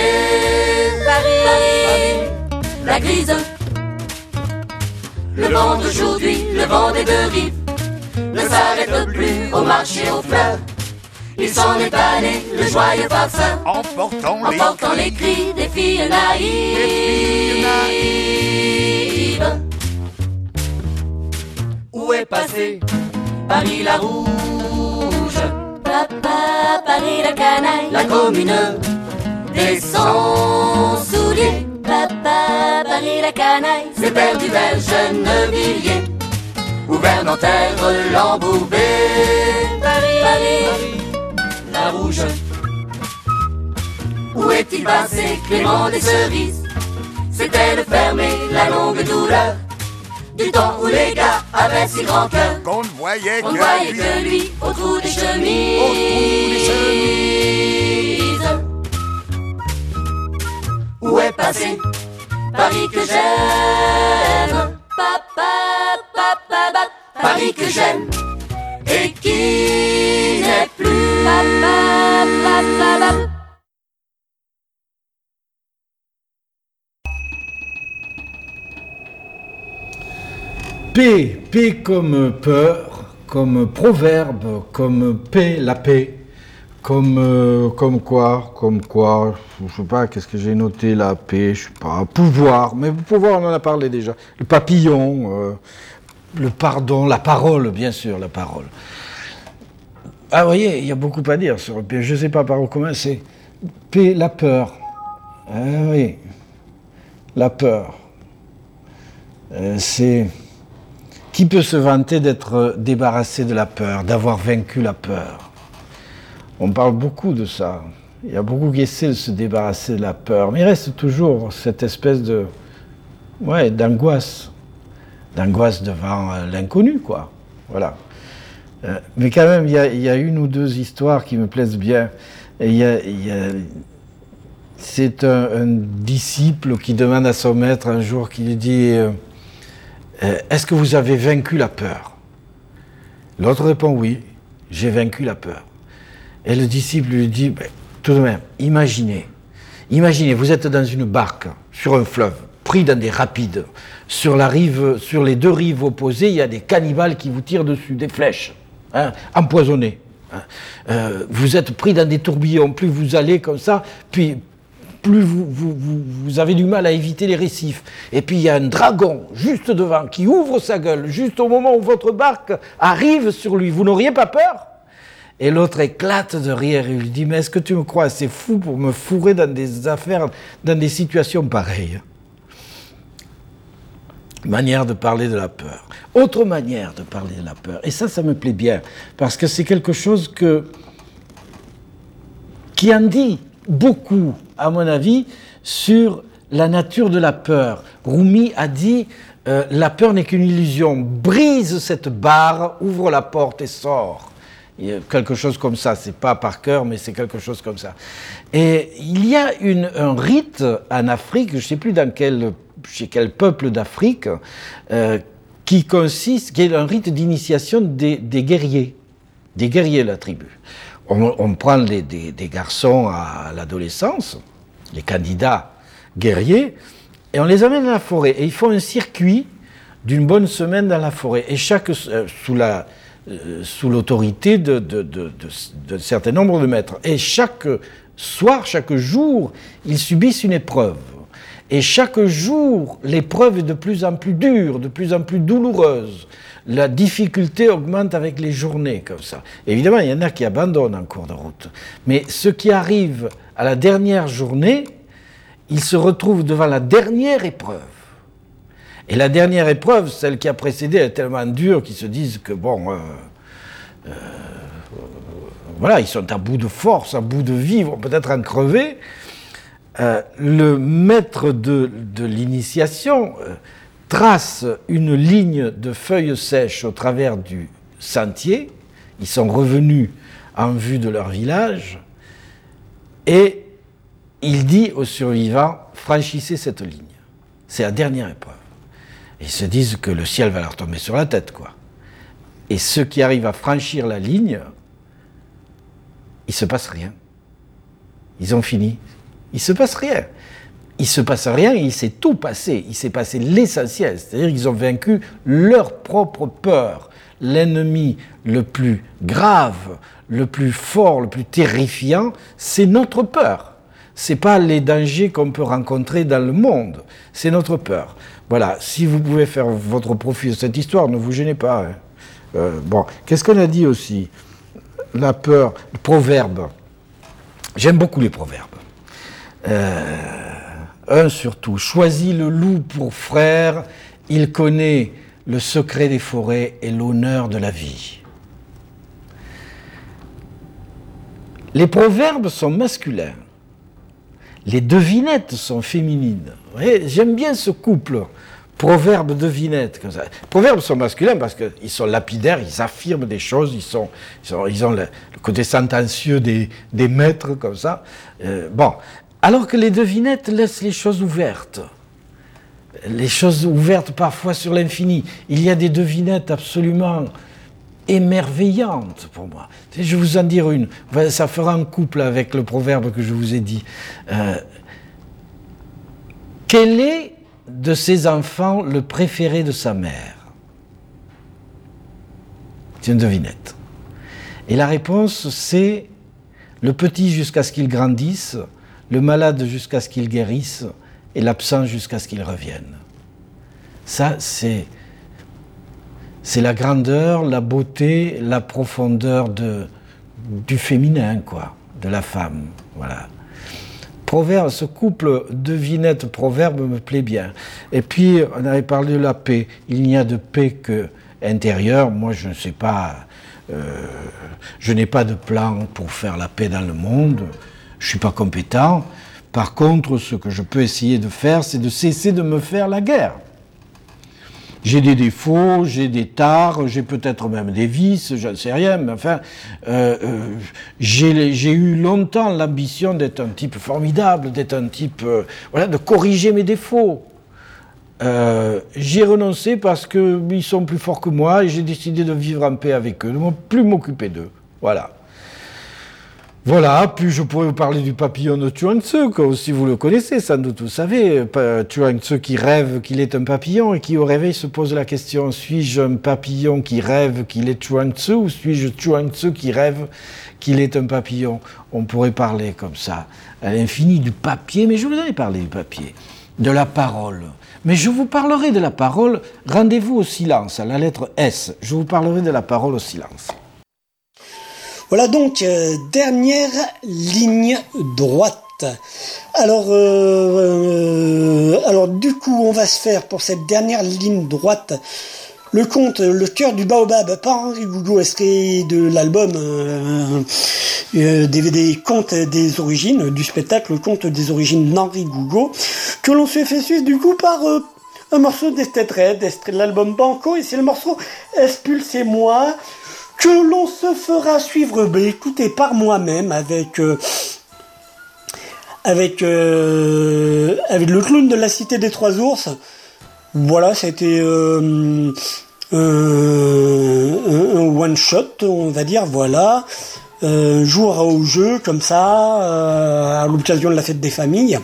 Paris, Paris, la grise. Le vent d'aujourd'hui, le vent des deux rives, ne s'arrête plus au marché aux fleurs. Il s'en est allé, le joyeux farceur, Emportant les emportant les cris des filles naïves. Où est passé Paris la rouge? Papa, Paris la canaille. La commune des sans souliers Papa, Paris la canaille. C'est perdu vers Gennevilliers Ou vers Nanterre l'embourbé Paris, Paris, la rouge. Où est-il passé Clément des cerises? C'était le fermé, la longue douleur? Du temps où les gars avaient si grand cœur. Qu'on ne voyait on ne voyait que lui. au trou des chemises. Au trou des Où est passé Paris que j'aime? Papa, papa, papa Paris que j'aime Et qui n'est plus P, P comme peur, comme proverbe, comme paix, la paix, comme, euh, comme quoi, comme quoi, je sais pas, qu'est-ce que j'ai noté, la paix, je sais pas, pouvoir, mais pouvoir on en a parlé déjà, le papillon, euh, le pardon, la parole, bien sûr, la parole. Ah, vous voyez, il y a beaucoup à dire sur le P, je sais pas par où commencer. P, la peur. Ah oui, la peur. Euh, c'est... Qui peut se vanter d'être débarrassé de la peur, d'avoir vaincu la peur? On parle beaucoup de ça. Il y a beaucoup qui essaient de se débarrasser de la peur, mais il reste toujours cette espèce de, ouais, d'angoisse, d'angoisse devant euh, l'inconnu, quoi. Voilà. Euh, mais quand même, il y, a, une ou deux histoires qui me plaisent bien. Y c'est un, disciple qui demande à son maître un jour, qui lui dit. euh, Est-ce que vous avez vaincu la peur? L'autre répond oui, j'ai vaincu la peur. Et le disciple lui dit, Ben, tout de même, imaginez, imaginez, vous êtes dans une barque sur un fleuve, pris dans des rapides. Sur, la rive, sur les deux rives opposées, il y a des cannibales qui vous tirent dessus, des flèches, hein, empoisonnées. hein. Euh, vous êtes pris dans des tourbillons, plus vous allez comme ça, plus vous- vous avez du mal à éviter les récifs. Et puis il y a un dragon juste devant qui ouvre sa gueule, juste au moment où votre barque arrive sur lui. Vous n'auriez pas peur? Et l'autre éclate de rire et lui dit Mais est-ce que tu me crois? Assez fou pour me fourrer dans des affaires, dans des situations pareilles Manière de parler de la peur. Autre manière de parler de la peur. Et ça, ça me plaît bien, parce que c'est quelque chose que, qui en dit beaucoup, à mon avis, sur la nature de la peur. Rumi a dit euh, La peur n'est qu'une illusion. Brise cette barre, ouvre la porte et sors. Quelque chose comme ça, c'est pas par cœur, mais c'est quelque chose comme ça. Et il y a un rite en Afrique, je ne sais plus dans quel, chez quel peuple d'Afrique, euh, qui consiste, qui est un rite d'initiation des, guerriers, des guerriers de la tribu. On, prend des, garçons à l'adolescence, les candidats guerriers, et on les amène dans la forêt. Et ils font un circuit d'une bonne semaine dans la forêt. Et chaque, euh, euh, sous l'autorité de certain nombre de maîtres. Et chaque soir, chaque jour, ils subissent une épreuve. Et chaque jour, l'épreuve est de plus en plus dure, de plus en plus douloureuse. La difficulté augmente avec les journées, comme ça. Évidemment, il y en a qui abandonnent en cours de route. Mais ceux qui arrivent à la dernière journée, ils se retrouvent devant la dernière épreuve. Et la dernière épreuve, celle qui a précédé, est tellement dure qu'ils se disent que, bon, euh, euh, voilà, ils sont à bout de force, à bout de vie, vont peut-être en crever. Euh, le maître de, l'initiation euh, trace une ligne de feuilles sèches au travers du sentier. Ils sont revenus en vue de leur village et il dit aux survivants franchissez cette ligne. C'est la dernière épreuve. Ils se disent que le ciel va leur tomber sur la tête, quoi. Et ceux qui arrivent à franchir la ligne, il se passe rien. Ils ont fini. Il se passe rien. Il se passe rien, il s'est tout passé. Il s'est passé l'essentiel. C'est-à-dire qu'ils ont vaincu leur propre peur. L'ennemi le plus grave, le plus fort, le plus terrifiant, c'est notre peur. C'est pas les dangers qu'on peut rencontrer dans le monde, c'est notre peur. Voilà, si vous pouvez faire votre profit de cette histoire, ne vous gênez pas. hein. Euh, bon, qu'est-ce qu'on a dit aussi? La peur, le proverbe. J'aime beaucoup les proverbes. Euh, un surtout, choisis le loup pour frère, il connaît le secret des forêts et l'honneur de la vie. Les proverbes sont masculins. Les devinettes sont féminines. J'aime bien ce couple. Proverbes, devinettes. Proverbes sont masculins parce qu'ils sont lapidaires, ils affirment des choses, ils, sont, ils, ont le, le côté sentencieux des, des maîtres, comme ça. Euh, bon. Alors que les devinettes laissent les choses ouvertes. Les choses ouvertes parfois sur l'infini. Il y a des devinettes absolument émerveillante pour moi. Je vais vous en dire une. Ça fera un couple avec le proverbe que je vous ai dit. Euh, quel est de ses enfants le préféré de sa mère? C'est une devinette. Et la réponse, c'est le petit jusqu'à ce qu'il grandisse, le malade jusqu'à ce qu'il guérisse, et l'absent jusqu'à ce qu'il revienne. Ça, c'est c'est la grandeur, la beauté, la profondeur de, du féminin, quoi, de la femme. Voilà. Proverbe, ce couple devinette-proverbe me plaît bien. Et puis, on avait parlé de la paix. Il n'y a de paix que intérieure. Moi, je ne sais pas. euh, je n'ai pas de plan pour faire la paix dans le monde. Je ne suis pas compétent. Par contre, ce que je peux essayer de faire, c'est de cesser de me faire la guerre. J'ai des défauts, j'ai des tares, j'ai peut-être même des vices, je ne sais rien, mais enfin, euh, euh, j'ai eu longtemps l'ambition d'être un type formidable, d'être un type, euh, voilà, de corriger mes défauts. J'ai renoncé parce qu'ils sont plus forts que moi et j'ai décidé de vivre en paix avec eux, de ne plus m'occuper d'eux. Voilà. Voilà, puis je pourrais vous parler du papillon de Chuang Tzu, que aussi vous le connaissez, sans doute vous savez. Chuang Tzu qui rêve qu'il est un papillon et qui au réveil se pose la question, suis-je un papillon qui rêve qu'il est Chuang Tzu ou suis-je Chuang Tzu qui rêve qu'il est un papillon? On pourrait parler comme ça à l'infini du papier, mais je vous en ai parlé du papier, de la parole. Mais je vous parlerai de la parole, rendez-vous au silence, à la lettre S. Je vous parlerai de la parole au silence. Voilà donc euh, dernière ligne droite. Alors, euh, euh, alors du coup, on va se faire pour cette dernière ligne droite le conte Le cœur du baobab par Henri Gougo, extrait de l'album euh, euh, DVD Conte des origines, du spectacle Conte des origines d'Henri Gougo, que l'on se fait suivre du coup par un morceau d'Estet extrait de l'album Banco, et c'est le morceau Expulsez-moi que l'on se fera suivre, ben, écoutez, par moi-même avec euh, avec euh, avec le clown de la cité des trois ours. Voilà, c'était euh, un, un- un one shot, on va dire. Voilà, euh, jour au jeu comme ça, euh, à l'occasion de la fête des familles.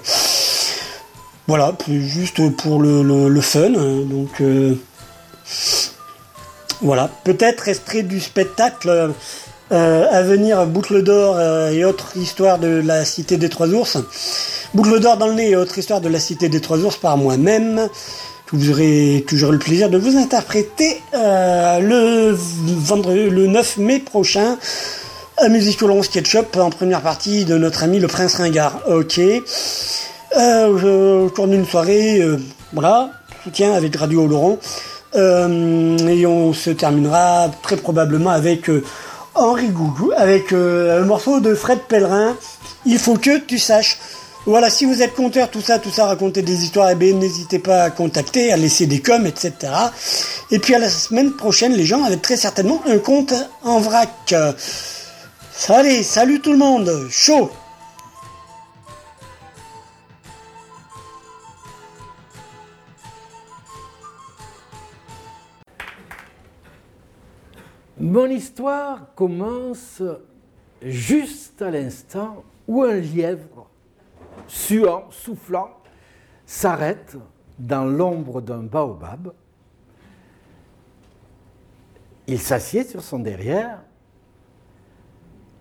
Voilà, juste pour le, fun. hein, Donc euh, voilà, peut-être extrait du spectacle euh, à venir, Boucle d'or euh, et autres histoires de la cité des trois ours. Boucle d'or dans le nez et autres histoires de la cité des trois ours par moi-même. Vous aurez toujours le plaisir de vous interpréter euh, le, vendredi, le 9 mai prochain à Musicolon Sketchup en première partie de notre ami le Prince Ringard. Ok. Euh, au cours d'une soirée, euh, voilà, soutien avec Radio Laurent. Euh, et on se terminera très probablement avec euh, Henri Gougou, avec euh, un morceau de Fred Pellerin. Il faut que tu saches. Voilà, si vous êtes conteur, tout ça, tout ça, raconter des histoires, eh bien, n'hésitez pas à contacter, à laisser des coms, etc. Et puis à la semaine prochaine, les gens avec très certainement un compte en vrac. Allez, salut tout le monde, chaud Mon histoire commence juste à l'instant où un lièvre, suant, soufflant, s'arrête dans l'ombre d'un baobab. Il s'assied sur son derrière,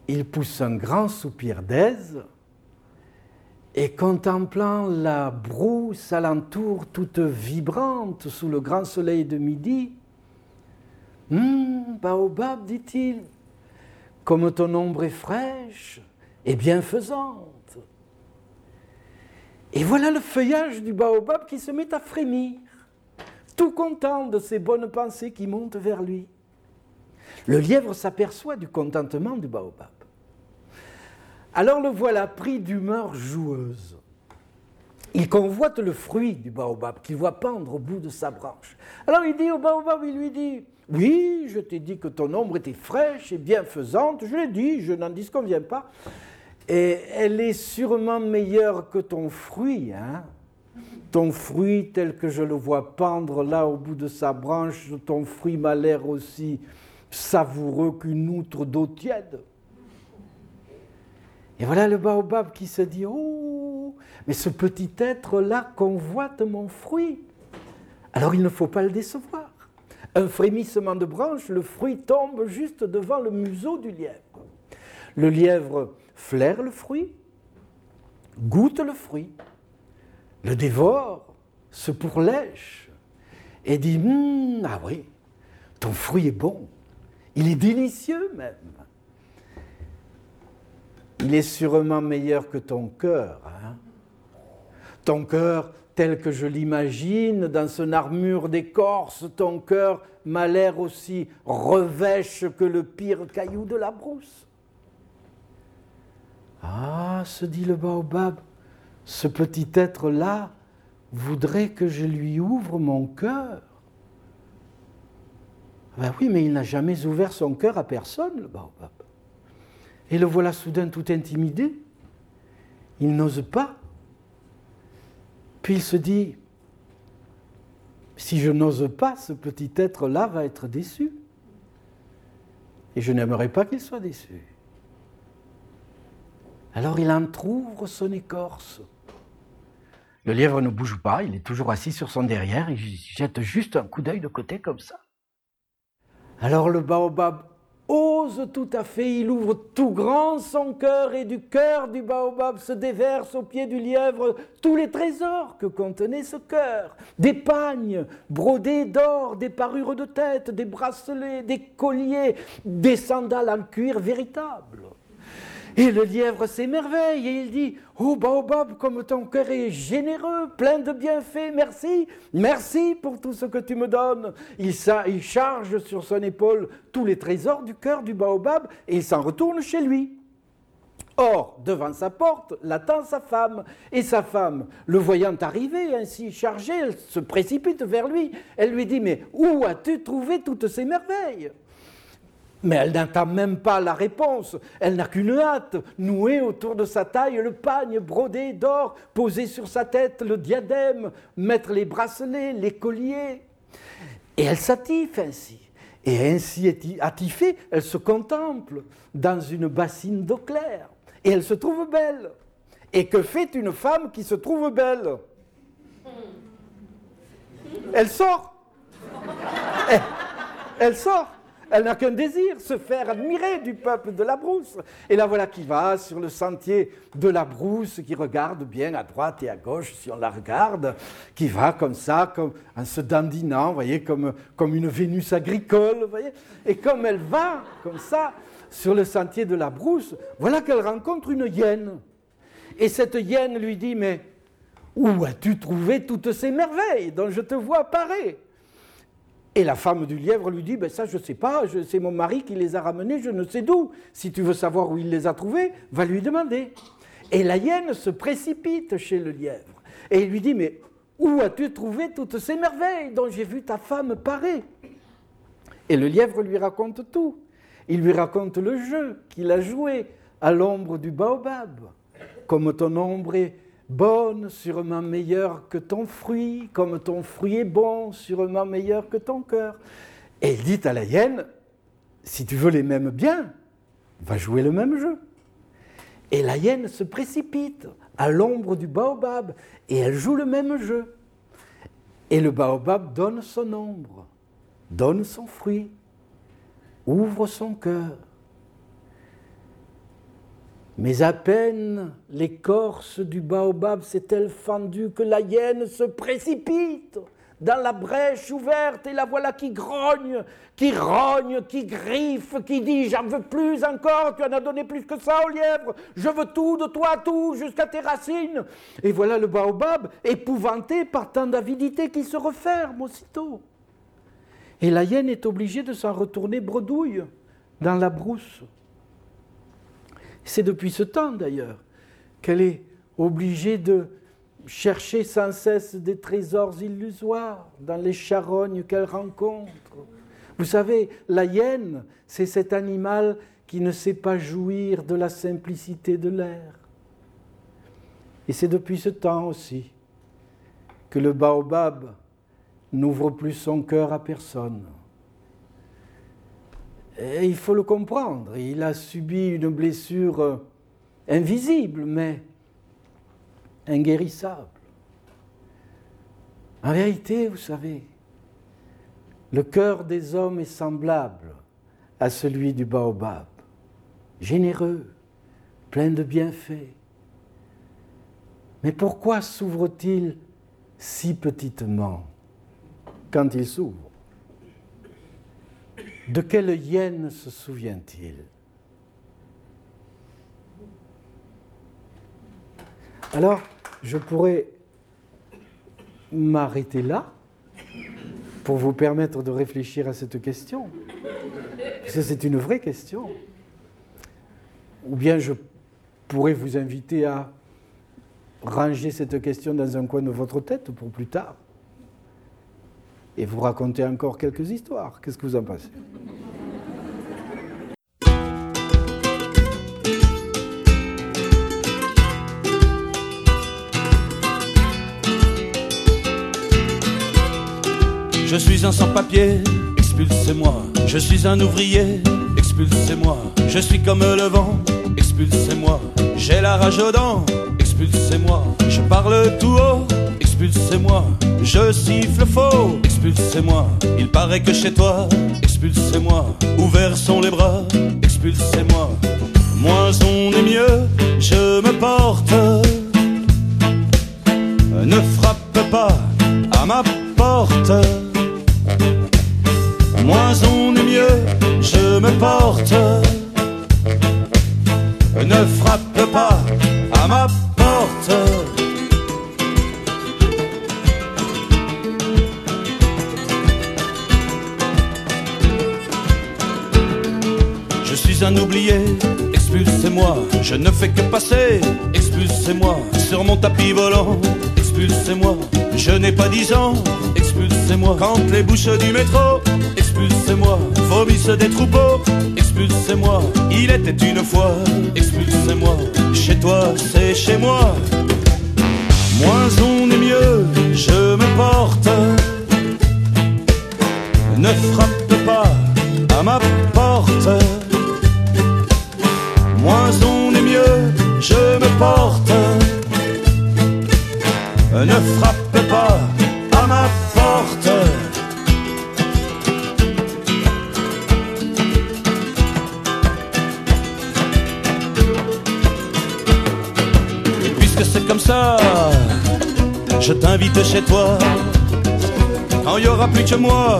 il pousse un grand soupir d'aise et contemplant la brousse alentour toute vibrante sous le grand soleil de midi, Hum, baobab, dit-il, comme ton ombre est fraîche et bienfaisante. Et voilà le feuillage du baobab qui se met à frémir, tout content de ces bonnes pensées qui montent vers lui. Le lièvre s'aperçoit du contentement du baobab. Alors le voilà pris d'humeur joueuse. Il convoite le fruit du baobab qu'il voit pendre au bout de sa branche. Alors il dit au baobab, il lui dit, oui, je t'ai dit que ton ombre était fraîche et bienfaisante, je l'ai dit, je n'en disconviens pas. Et elle est sûrement meilleure que ton fruit, hein ton fruit tel que je le vois pendre là au bout de sa branche, ton fruit m'a l'air aussi savoureux qu'une outre d'eau tiède. Et voilà le baobab qui se dit, oh, mais ce petit être-là convoite mon fruit. Alors il ne faut pas le décevoir. Un frémissement de branche, le fruit tombe juste devant le museau du lièvre. Le lièvre flaire le fruit, goûte le fruit, le dévore, se pourlèche et dit Hum, Ah oui, ton fruit est bon, il est délicieux même. Il est sûrement meilleur que ton cœur. hein. Ton cœur tel que je l'imagine, dans son armure d'écorce, ton cœur m'a l'air aussi revêche que le pire caillou de la brousse. Ah, se dit le baobab, ce petit être-là voudrait que je lui ouvre mon cœur. Ben oui, mais il n'a jamais ouvert son cœur à personne, le baobab. Et le voilà soudain tout intimidé. Il n'ose pas. Puis il se dit, si je n'ose pas, ce petit être-là va être déçu. Et je n'aimerais pas qu'il soit déçu. Alors il entr'ouvre son écorce. Le lièvre ne bouge pas, il est toujours assis sur son derrière, il jette juste un coup d'œil de côté comme ça. Alors le baobab ose tout à fait, il ouvre tout grand son cœur et du cœur du baobab se déverse au pied du lièvre tous les trésors que contenait ce cœur. Des pagnes brodés d'or, des parures de tête, des bracelets, des colliers, des sandales en cuir véritable. Et le lièvre s'émerveille et il dit Oh Baobab, comme ton cœur est généreux, plein de bienfaits, merci, merci pour tout ce que tu me donnes. Il, il charge sur son épaule tous les trésors du cœur du Baobab et il s'en retourne chez lui. Or, devant sa porte, l'attend sa femme. Et sa femme, le voyant arriver ainsi chargé, elle se précipite vers lui. Elle lui dit Mais où as-tu trouvé toutes ces merveilles? Mais elle n'entend même pas la réponse. Elle n'a qu'une hâte, nouer autour de sa taille le pagne brodé d'or, poser sur sa tête le diadème, mettre les bracelets, les colliers. Et elle s'attife ainsi. Et ainsi attifée, elle se contemple dans une bassine d'eau claire. Et elle se trouve belle. Et que fait une femme qui se trouve belle? Elle sort. Elle, elle sort. Elle n'a qu'un désir, se faire admirer du peuple de la brousse. Et la voilà qui va sur le sentier de la brousse, qui regarde bien à droite et à gauche si on la regarde, qui va comme ça, comme en se dandinant, voyez, comme, une Vénus agricole, voyez. Et comme elle va comme ça sur le sentier de la brousse, voilà qu'elle rencontre une hyène. Et cette hyène lui dit, mais où as-tu trouvé toutes ces merveilles dont je te vois apparaître et la femme du lièvre lui dit, ben ça je ne sais pas, c'est mon mari qui les a ramenés, je ne sais d'où. Si tu veux savoir où il les a trouvés, va lui demander. Et la hyène se précipite chez le lièvre. Et il lui dit, mais où as-tu trouvé toutes ces merveilles dont j'ai vu ta femme parer Et le lièvre lui raconte tout. Il lui raconte le jeu qu'il a joué à l'ombre du baobab. Comme ton ombre est bonne, sûrement meilleure que ton fruit, comme ton fruit est bon, sûrement meilleur que ton cœur. Et il dit à la hyène, si tu veux les mêmes biens, va jouer le même jeu. Et la hyène se précipite à l'ombre du baobab et elle joue le même jeu. Et le baobab donne son ombre, donne son fruit, ouvre son cœur. Mais à peine l'écorce du baobab s'est-elle fendue que la hyène se précipite dans la brèche ouverte et la voilà qui grogne, qui rogne, qui griffe, qui dit J'en veux plus encore, tu en as donné plus que ça au lièvre, je veux tout de toi, tout, jusqu'à tes racines. Et voilà le baobab, épouvanté par tant d'avidité, qui se referme aussitôt. Et la hyène est obligée de s'en retourner bredouille dans la brousse. C'est depuis ce temps d'ailleurs qu'elle est obligée de chercher sans cesse des trésors illusoires dans les charognes qu'elle rencontre. Vous savez, la hyène, c'est cet animal qui ne sait pas jouir de la simplicité de l'air. Et c'est depuis ce temps aussi que le baobab n'ouvre plus son cœur à personne. Il faut le comprendre. Il a subi une blessure euh, invisible, mais inguérissable. En vérité, vous savez, le cœur des hommes est semblable à celui du baobab, généreux, plein de bienfaits. Mais pourquoi s'ouvre-t-il si petitement quand il s'ouvre? De quelle hyène se souvient-il? Alors, je pourrais m'arrêter là pour vous permettre de réfléchir à cette question, parce c'est une vraie question. Ou bien je pourrais vous inviter à ranger cette question dans un coin de votre tête pour plus tard et vous raconter encore quelques histoires. Qu'est-ce que vous en pensez? Je suis un sans-papier, expulsez-moi. Je suis un ouvrier, expulsez-moi. Je suis comme le vent, expulsez-moi. J'ai la rage aux dents, expulsez-moi. Je parle tout haut, expulsez-moi. Je siffle faux, expulsez-moi. Il paraît que chez toi, expulsez-moi. Ouverts sont les bras, expulsez-moi. Moins on est mieux, je me porte. Ne frappe pas à ma porte. Moins on est mieux, je me porte. Ne frappe ne fais que passer, expulsez-moi. Sur mon tapis volant, expulsez-moi. Je n'ai pas dix ans, expulsez-moi. Quand les bouches du métro, expulsez-moi. Vomissent des troupeaux, expulsez-moi. Il était une fois, expulsez-moi. Chez toi, c'est chez moi. Moins on est mieux, je me porte. Ne frappe pas à ma à moi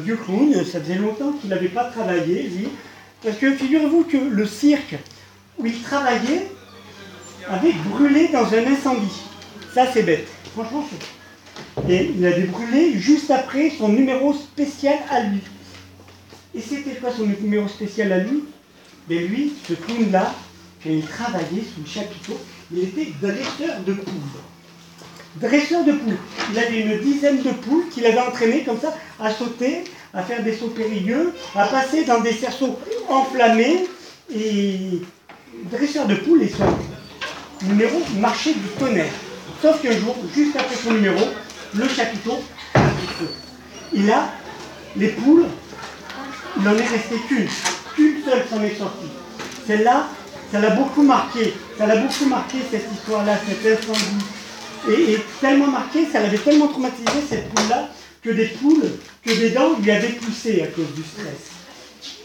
vieux clown, ça faisait longtemps qu'il n'avait pas travaillé, lui. Parce que figurez-vous que le cirque où il travaillait avait brûlé dans un incendie. Ça, c'est bête. Franchement. Et il avait brûlé juste après son numéro spécial à lui. Et c'était quoi son numéro spécial à lui? Mais lui, ce clown-là, quand il travaillait sous le chapiteau, il était dresseur de poules. Dresseur de poules. Il avait une dizaine de poules qu'il avait entraînées comme ça à sauter, à faire des sauts périlleux, à passer dans des cerceaux enflammés. Et dresseur de poules et son numéro marchait du tonnerre. Sauf qu'un jour, juste après son numéro, le chapiteau a pris feu. Et là, les poules, il n'en est resté qu'une. Qu'une seule s'en est sortie. Celle-là, ça l'a beaucoup marqué. Ça l'a beaucoup marqué cette histoire-là, cet incendie. Et, tellement marqué, ça l'avait tellement traumatisé cette poule-là, que des poules, que des dents lui avaient poussé à cause du stress.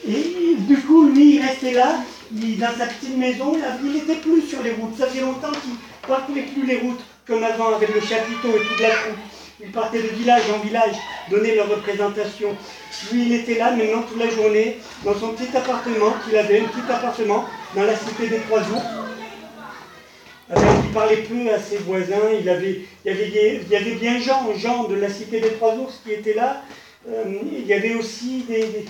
Et du coup, lui, il restait là, il- dans sa petite maison, il n'était plus sur les routes. Ça faisait longtemps qu'il ne parcourait plus les routes comme avant avec le chapiteau et toute la troupe. Ils partaient de village en village, donner leur représentation. Lui, il était là maintenant toute la journée, dans son petit appartement qu'il avait, un petit appartement, dans la cité des Trois Ours. Il parlait peu à ses voisins, il, avait, il, y avait, il y avait bien Jean, Jean de la cité des Trois Ours qui était là. Euh, il y avait aussi des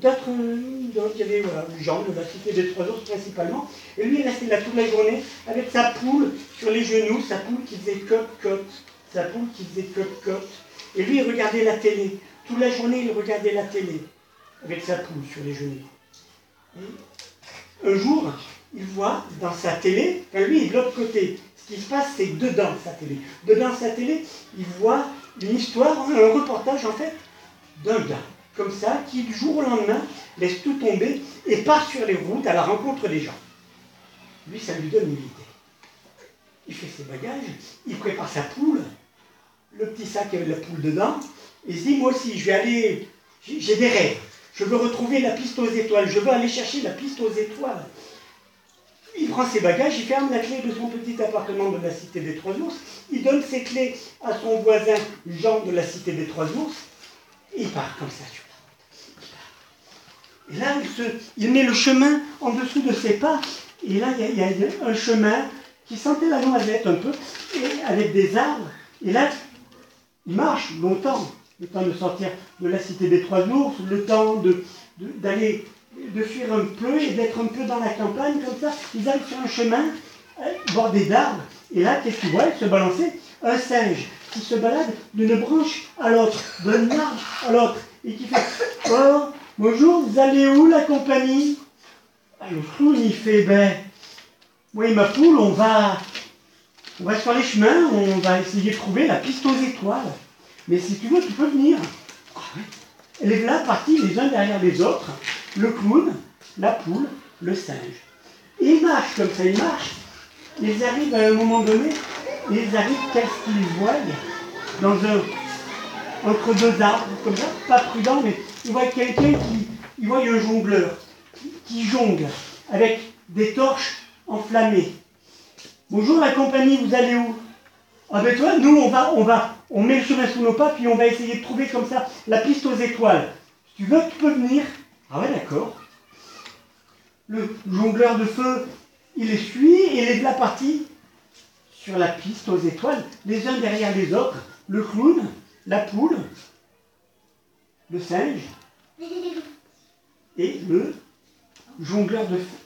d'autres, il y avait voilà, Jean de la cité des trois ours principalement, et lui il restait là toute la journée avec sa poule sur les genoux, sa poule qui faisait cote-cote, sa poule qui faisait cote-cote, et lui il regardait la télé, toute la journée il regardait la télé avec sa poule sur les genoux. un jour, il voit dans sa télé, enfin lui de l'autre côté, ce qui se passe c'est dedans sa télé. Dedans sa télé, il voit une histoire, un reportage en fait, d'un gars comme ça, qui du jour au lendemain laisse tout tomber et part sur les routes à la rencontre des gens. Lui, ça lui donne une idée. Il fait ses bagages, il prépare sa poule, le petit sac avec la poule dedans, et il se dit, moi aussi, je vais aller, j'ai des rêves, je veux retrouver la piste aux étoiles, je veux aller chercher la piste aux étoiles. Il prend ses bagages, il ferme la clé de son petit appartement de la cité des Trois Ours, il donne ses clés à son voisin Jean de la cité des Trois Ours, et il part comme ça et là, il, met le chemin en dessous de ses pas. Et là, il y, a, un chemin qui sentait la noisette un peu, et avec des arbres. Et là, il marche longtemps, le temps de sortir de la cité des Trois Ours, le temps d'aller, fuir un peu et d'être un peu dans la campagne, comme ça. Ils arrivent sur un chemin euh, bordé d'arbres. Et là, qu'est-ce qu'ils voient? Se balancer un singe qui se balade d'une branche à l'autre, d'un arbre à l'autre, et qui fait Oh, Bonjour, vous allez où la compagnie? Ah, Le clown il fait ben oui ma poule on va on va sur les chemins, on va essayer de trouver la piste aux étoiles. Mais si tu veux, tu peux venir. Ah, Elle est là partie les uns derrière les autres, le clown, la poule, le singe. Ils marchent comme ça, ils marchent. Ils arrivent à un moment donné, ils arrivent, qu'est-ce qu'ils voient Dans un, entre deux arbres, comme ça, pas prudent, mais il voit quelqu'un qui, il voit un jongleur qui jongle avec des torches enflammées. Bonjour la compagnie, vous allez où? Ah ben toi, nous on va, on va, on met le chemin sous nos pas, puis on va essayer de trouver comme ça la piste aux étoiles. Tu veux, tu peux venir. Ah ouais, d'accord. Le jongleur de feu, il les suit et les la partie sur la piste aux étoiles, les uns derrière les autres. Le clown, la poule, le singe et le jongleur de feu.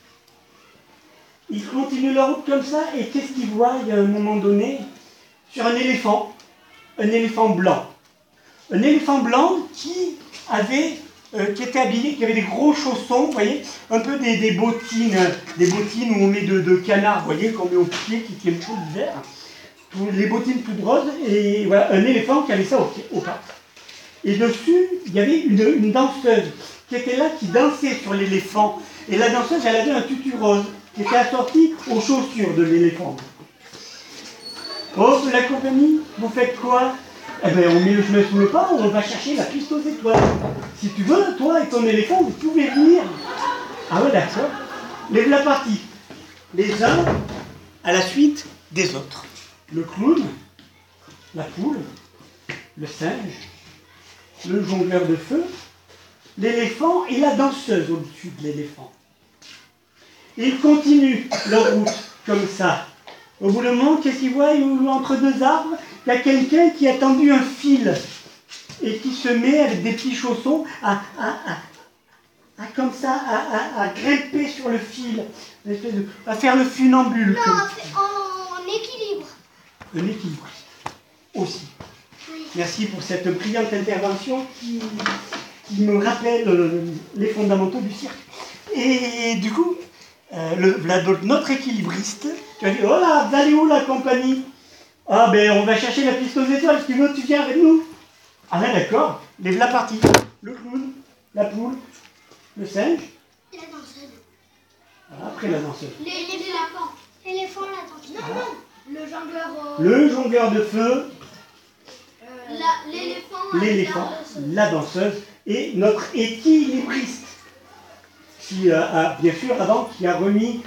Ils continuent leur route comme ça, et qu'est-ce qu'ils voient? Il y a un moment donné, sur un éléphant, un éléphant blanc. Un éléphant blanc qui avait, euh, qui était habillé, qui avait des gros chaussons, vous voyez, un peu des, bottines, des bottines où on met de, de vous voyez, qu'on met au pied, qui tiennent tout l'hiver. Les bottines toutes roses, et voilà, un éléphant qui avait ça au, pied, au pas. Et dessus, il y avait une, danseuse qui était là, qui dansait sur l'éléphant. Et la danseuse, elle avait un tutu rose qui était assorti aux chaussures de l'éléphant. Oh, la compagnie, vous faites quoi? Eh bien, on met le chemin sous le pas, on va chercher la piste aux étoiles. Si tu veux, toi et ton éléphant, vous pouvez venir. Ah ouais, d'accord. Lève la partie. Les uns à la suite des autres. Le clown, la poule, le singe, le jongleur de feu, l'éléphant et la danseuse au-dessus de l'éléphant. Ils continuent leur route comme ça. Au bout d'un moment, qu'est-ce qu'ils voient Entre deux arbres, il y a quelqu'un qui a tendu un fil et qui se met avec des petits chaussons à, comme ça, à, grimper sur le fil, à faire le funambule. Non, en équilibre. Un équilibre aussi. Merci pour cette brillante intervention qui, me rappelle euh, les fondamentaux du cirque. Et du coup, euh, le, notre équilibriste, tu as dit, oh là, vous allez où la compagnie? Ah ben on va chercher la piste aux étoiles, si tu veux, tu viens avec nous. Ah ben d'accord, lève la partie. Le clown, la poule, le singe. La danseuse. après la danseuse. L'éléphant. L'éléphant, la danseuse. Non, non, le jongleur. Le jongleur de feu, l'éléphant, la, danseuse et notre équilibriste, qui euh, a, bien sûr, avant, qui a remis,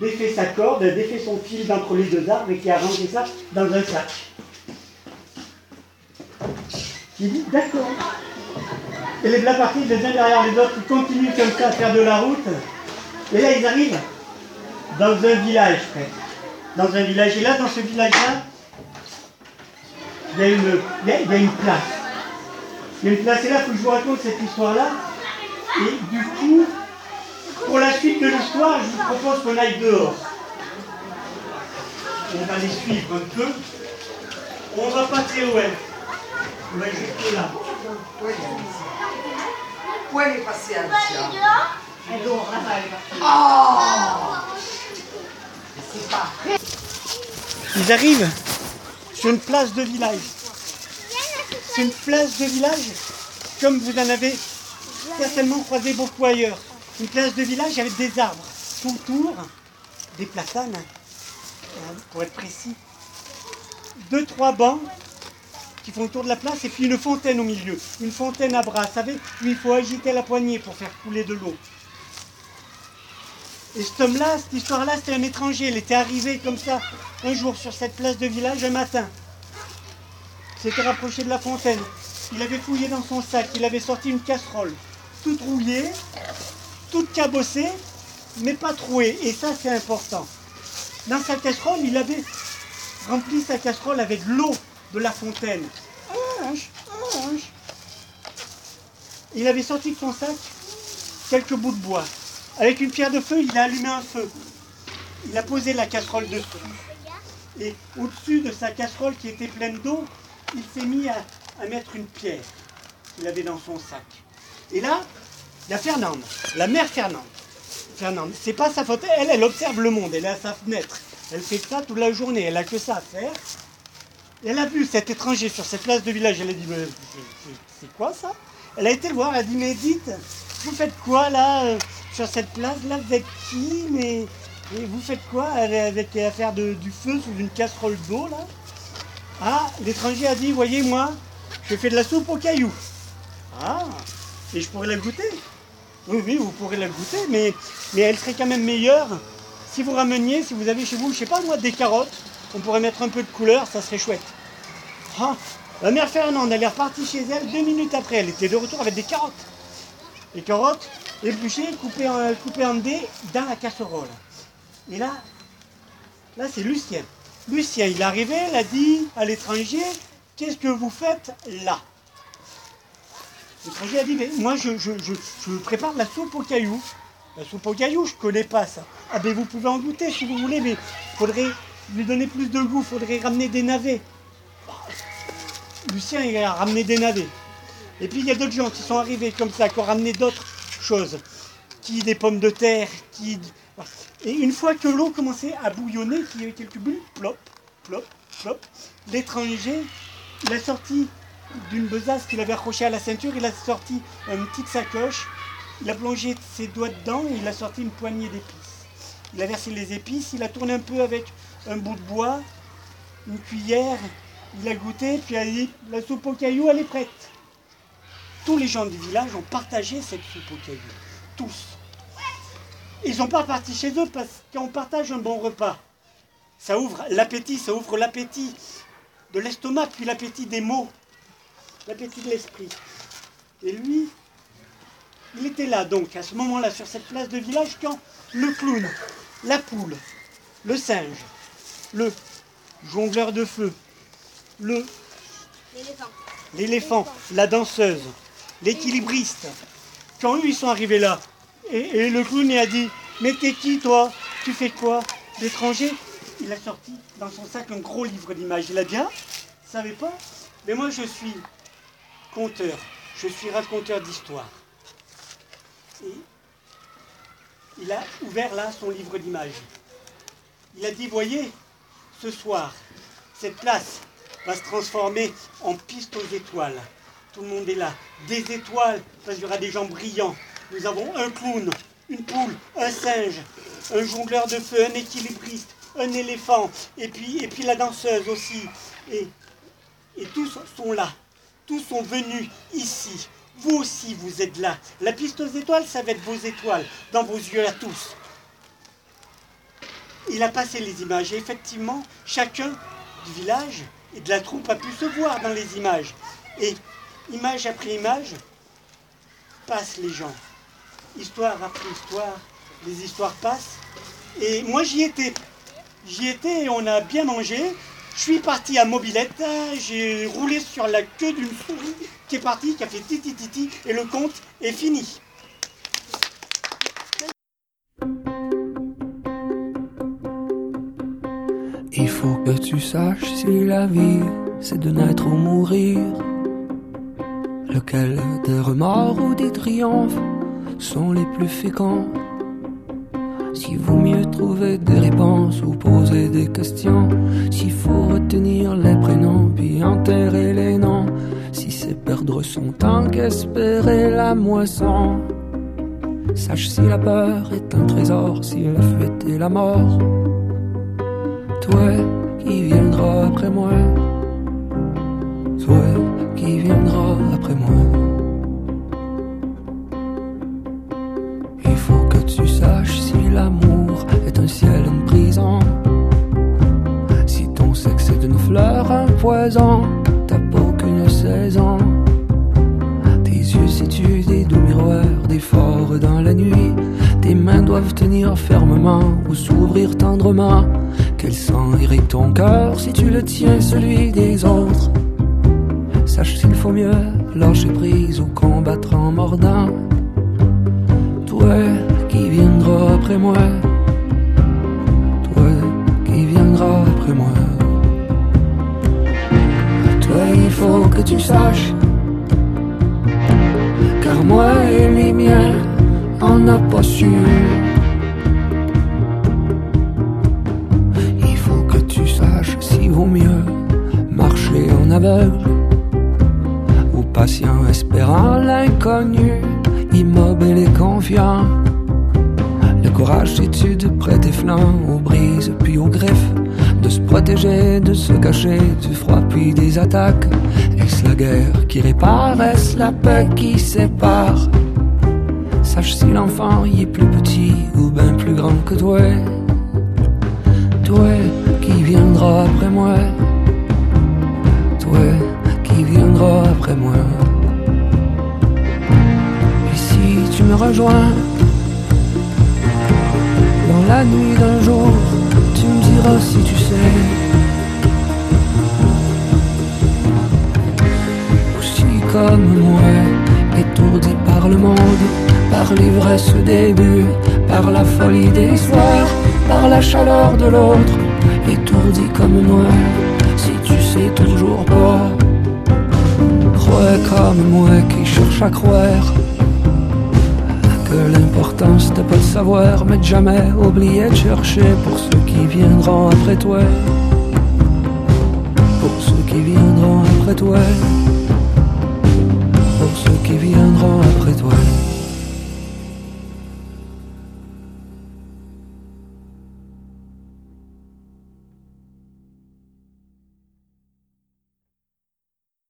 défait sa corde, défait son fil d'entre les deux arbres et qui a rangé ça dans un sac. J'ai dit d'accord. Et les partis, les uns derrière les autres, ils continuent comme ça à faire de la route. Et là, ils arrivent dans un village, frère. Dans un village. Et là, dans ce village-là, il y, a une, il, y a, il y a une place. Il y a une place. Et là, il faut que je vous raconte cette histoire-là. Et du coup, pour la suite de l'histoire, je vous propose qu'on aille dehors. On va les suivre un peu. On va pas très loin. On va juste là. Puoi pazienza. Ils arrivent sur une place de village. C'est une place de village comme vous en avez certainement croisé beaucoup ailleurs. Une place de village avec des arbres tout autour, des platanes, hein, pour être précis. Deux, trois bancs qui font le tour de la place et puis une fontaine au milieu. Une fontaine à bras, vous savez, où il faut agiter la poignée pour faire couler de l'eau. Et cet homme-là, cette histoire-là, c'était un étranger. Il était arrivé comme ça un jour sur cette place de village un matin. Il s'était rapproché de la fontaine. Il avait fouillé dans son sac. Il avait sorti une casserole, toute rouillée, toute cabossée, mais pas trouée. Et ça, c'est important. Dans sa casserole, il avait rempli sa casserole avec l'eau de la fontaine. Il avait sorti de son sac quelques bouts de bois. Avec une pierre de feu, il a allumé un feu. Il a posé la casserole dessus. Et au-dessus de sa casserole qui était pleine d'eau, il s'est mis à, à mettre une pierre qu'il avait dans son sac. Et là, il y a Fernande, la mère Fernande. Fernande, c'est pas sa faute. Elle, elle observe le monde. Elle est à sa fenêtre. Elle fait ça toute la journée. Elle a que ça à faire. Elle a vu cet étranger sur cette place de village. Elle a dit, c'est- quoi ça? Elle a été le voir. Elle a dit, mais dites, vous faites quoi là euh, sur cette place là Vous êtes qui Mais et vous faites quoi avec à faire de- du feu sous une casserole d'eau là? Ah, l'étranger a dit, voyez moi, je fais de la soupe aux cailloux. Ah, et je pourrais la goûter. Oui, oui, vous pourrez la goûter, mais, elle serait quand même meilleure si vous rameniez, si vous avez chez vous, je sais pas moi, des carottes. On pourrait mettre un peu de couleur, ça serait chouette. Ah, la mère Fernande, elle est repartie chez elle deux minutes après. Elle était de retour avec des carottes. Les carottes épluchées, coupées en, coupées dés dans la casserole. Et là, là c'est Lucien. Lucien, il est arrivé, il a dit à l'étranger, qu'est-ce que vous faites là? L'étranger a dit, mais moi je, prépare la soupe aux cailloux. La soupe aux cailloux, je connais pas ça. Ah ben vous pouvez en goûter si vous voulez, mais faudrait lui donner plus de goût, faudrait ramener des navets. Lucien, il a ramené des navets. Et puis il y a d'autres gens qui sont arrivés comme ça, qui ont ramené d'autres choses. Qui des pommes de terre, qui. Et une fois que l'eau commençait à bouillonner, qu'il y avait quelques bulles, plop, plop, plop, l'étranger, il a sorti d'une besace qu'il avait accrochée à la ceinture, il a sorti une petite sacoche, il a plongé ses doigts dedans et il a sorti une poignée d'épices. Il a versé les épices, il a tourné un peu avec un bout de bois, une cuillère, il a goûté, puis il a dit la soupe aux cailloux, elle est prête. Tous les gens du village ont partagé cette soupe aux cailloux. Tous. Ils sont pas partis chez eux parce qu'on partage un bon repas. Ça ouvre l'appétit, ça ouvre l'appétit de l'estomac, puis l'appétit des mots, l'appétit de l'esprit. Et lui, il était là donc, à ce moment-là, sur cette place de village, quand le clown, la poule, le singe, le jongleur de feu, le L'éléphant. la danseuse, l'équilibriste. Quand eux, ils sont arrivés là, et, et le clown il a dit Mais t'es qui toi? Tu fais quoi? L'étranger? Il a sorti dans son sac un gros livre d'images. Il a dit Ah, savez pas Mais moi je suis conteur, je suis raconteur d'histoire. Et il a ouvert là son livre d'images. Il a dit Voyez, ce soir, cette place va se transformer en piste aux étoiles. Tout le monde est là. Des étoiles, parce qu'il y aura des gens brillants. Nous avons un clown, une poule, un singe, un jongleur de feu, un équilibriste, un éléphant, et puis, et puis la danseuse aussi. Et, et tous sont là. Tous sont venus ici. Vous aussi, vous êtes là. La piste aux étoiles, ça va être vos étoiles, dans vos yeux à tous. Il a passé les images et effectivement, chacun du village et de la troupe a pu se voir dans les images. Et image après image, passent les gens. Histoire après histoire, les histoires passent. Et moi j'y étais. J'y étais et on a bien mangé. Je suis parti à Mobilette, j'ai roulé sur la queue d'une souris qui est partie, qui a fait titi titi, et le compte est fini. Il faut que tu saches si la vie c'est de naître ou mourir. Lequel des remords ou des triomphes sont les plus féconds vaut mieux trouver des réponses ou poser des questions, s'il faut retenir les prénoms puis enterrer les noms, si c'est perdre son temps qu'espérer la moisson. Sache si la peur est un trésor, si la fuite est la mort. Toi qui viendras après moi, toi qui viendras après moi. Il faut que tu saches l'amour est un ciel, une prison. Si ton sexe est une fleur, un poison, ta peau qu'une saison. Tes yeux si tu des doux miroirs, des forts dans la nuit. Tes mains doivent tenir fermement ou s'ouvrir tendrement. Quel sang irrite ton cœur si tu le tiens celui des autres? Sache s'il faut mieux lâcher prise ou combattre en mordant. Après moi. Toi qui viendras après moi. Toi il faut que tu saches. Car moi et les miens, on n'a pas su. Il faut que tu saches s'il vaut mieux marcher en aveugle ou patient espérant l'inconnu, immobile et confiant. Courage c'est-tu de prêter flanc aux brises puis aux griffes, de se protéger, de se cacher du froid puis des attaques. Est-ce la guerre qui répare, est-ce la paix qui sépare? Sache si l'enfant y est plus petit ou bien plus grand que toi. Toi qui viendras après moi. Toi qui viendras après moi. Et si tu me rejoins la nuit d'un jour, tu me diras si tu sais. Aussi comme moi, étourdi par le monde, par l'ivresse des buts, par la folie des soirs, par la chaleur de l'autre, étourdi comme moi, si tu sais toujours pas. Crois comme moi qui cherche à croire l'importance de pas le savoir, mais de jamais oublier de chercher pour ceux qui viendront après toi. Pour ceux qui viendront après toi. Pour ceux qui viendront après toi.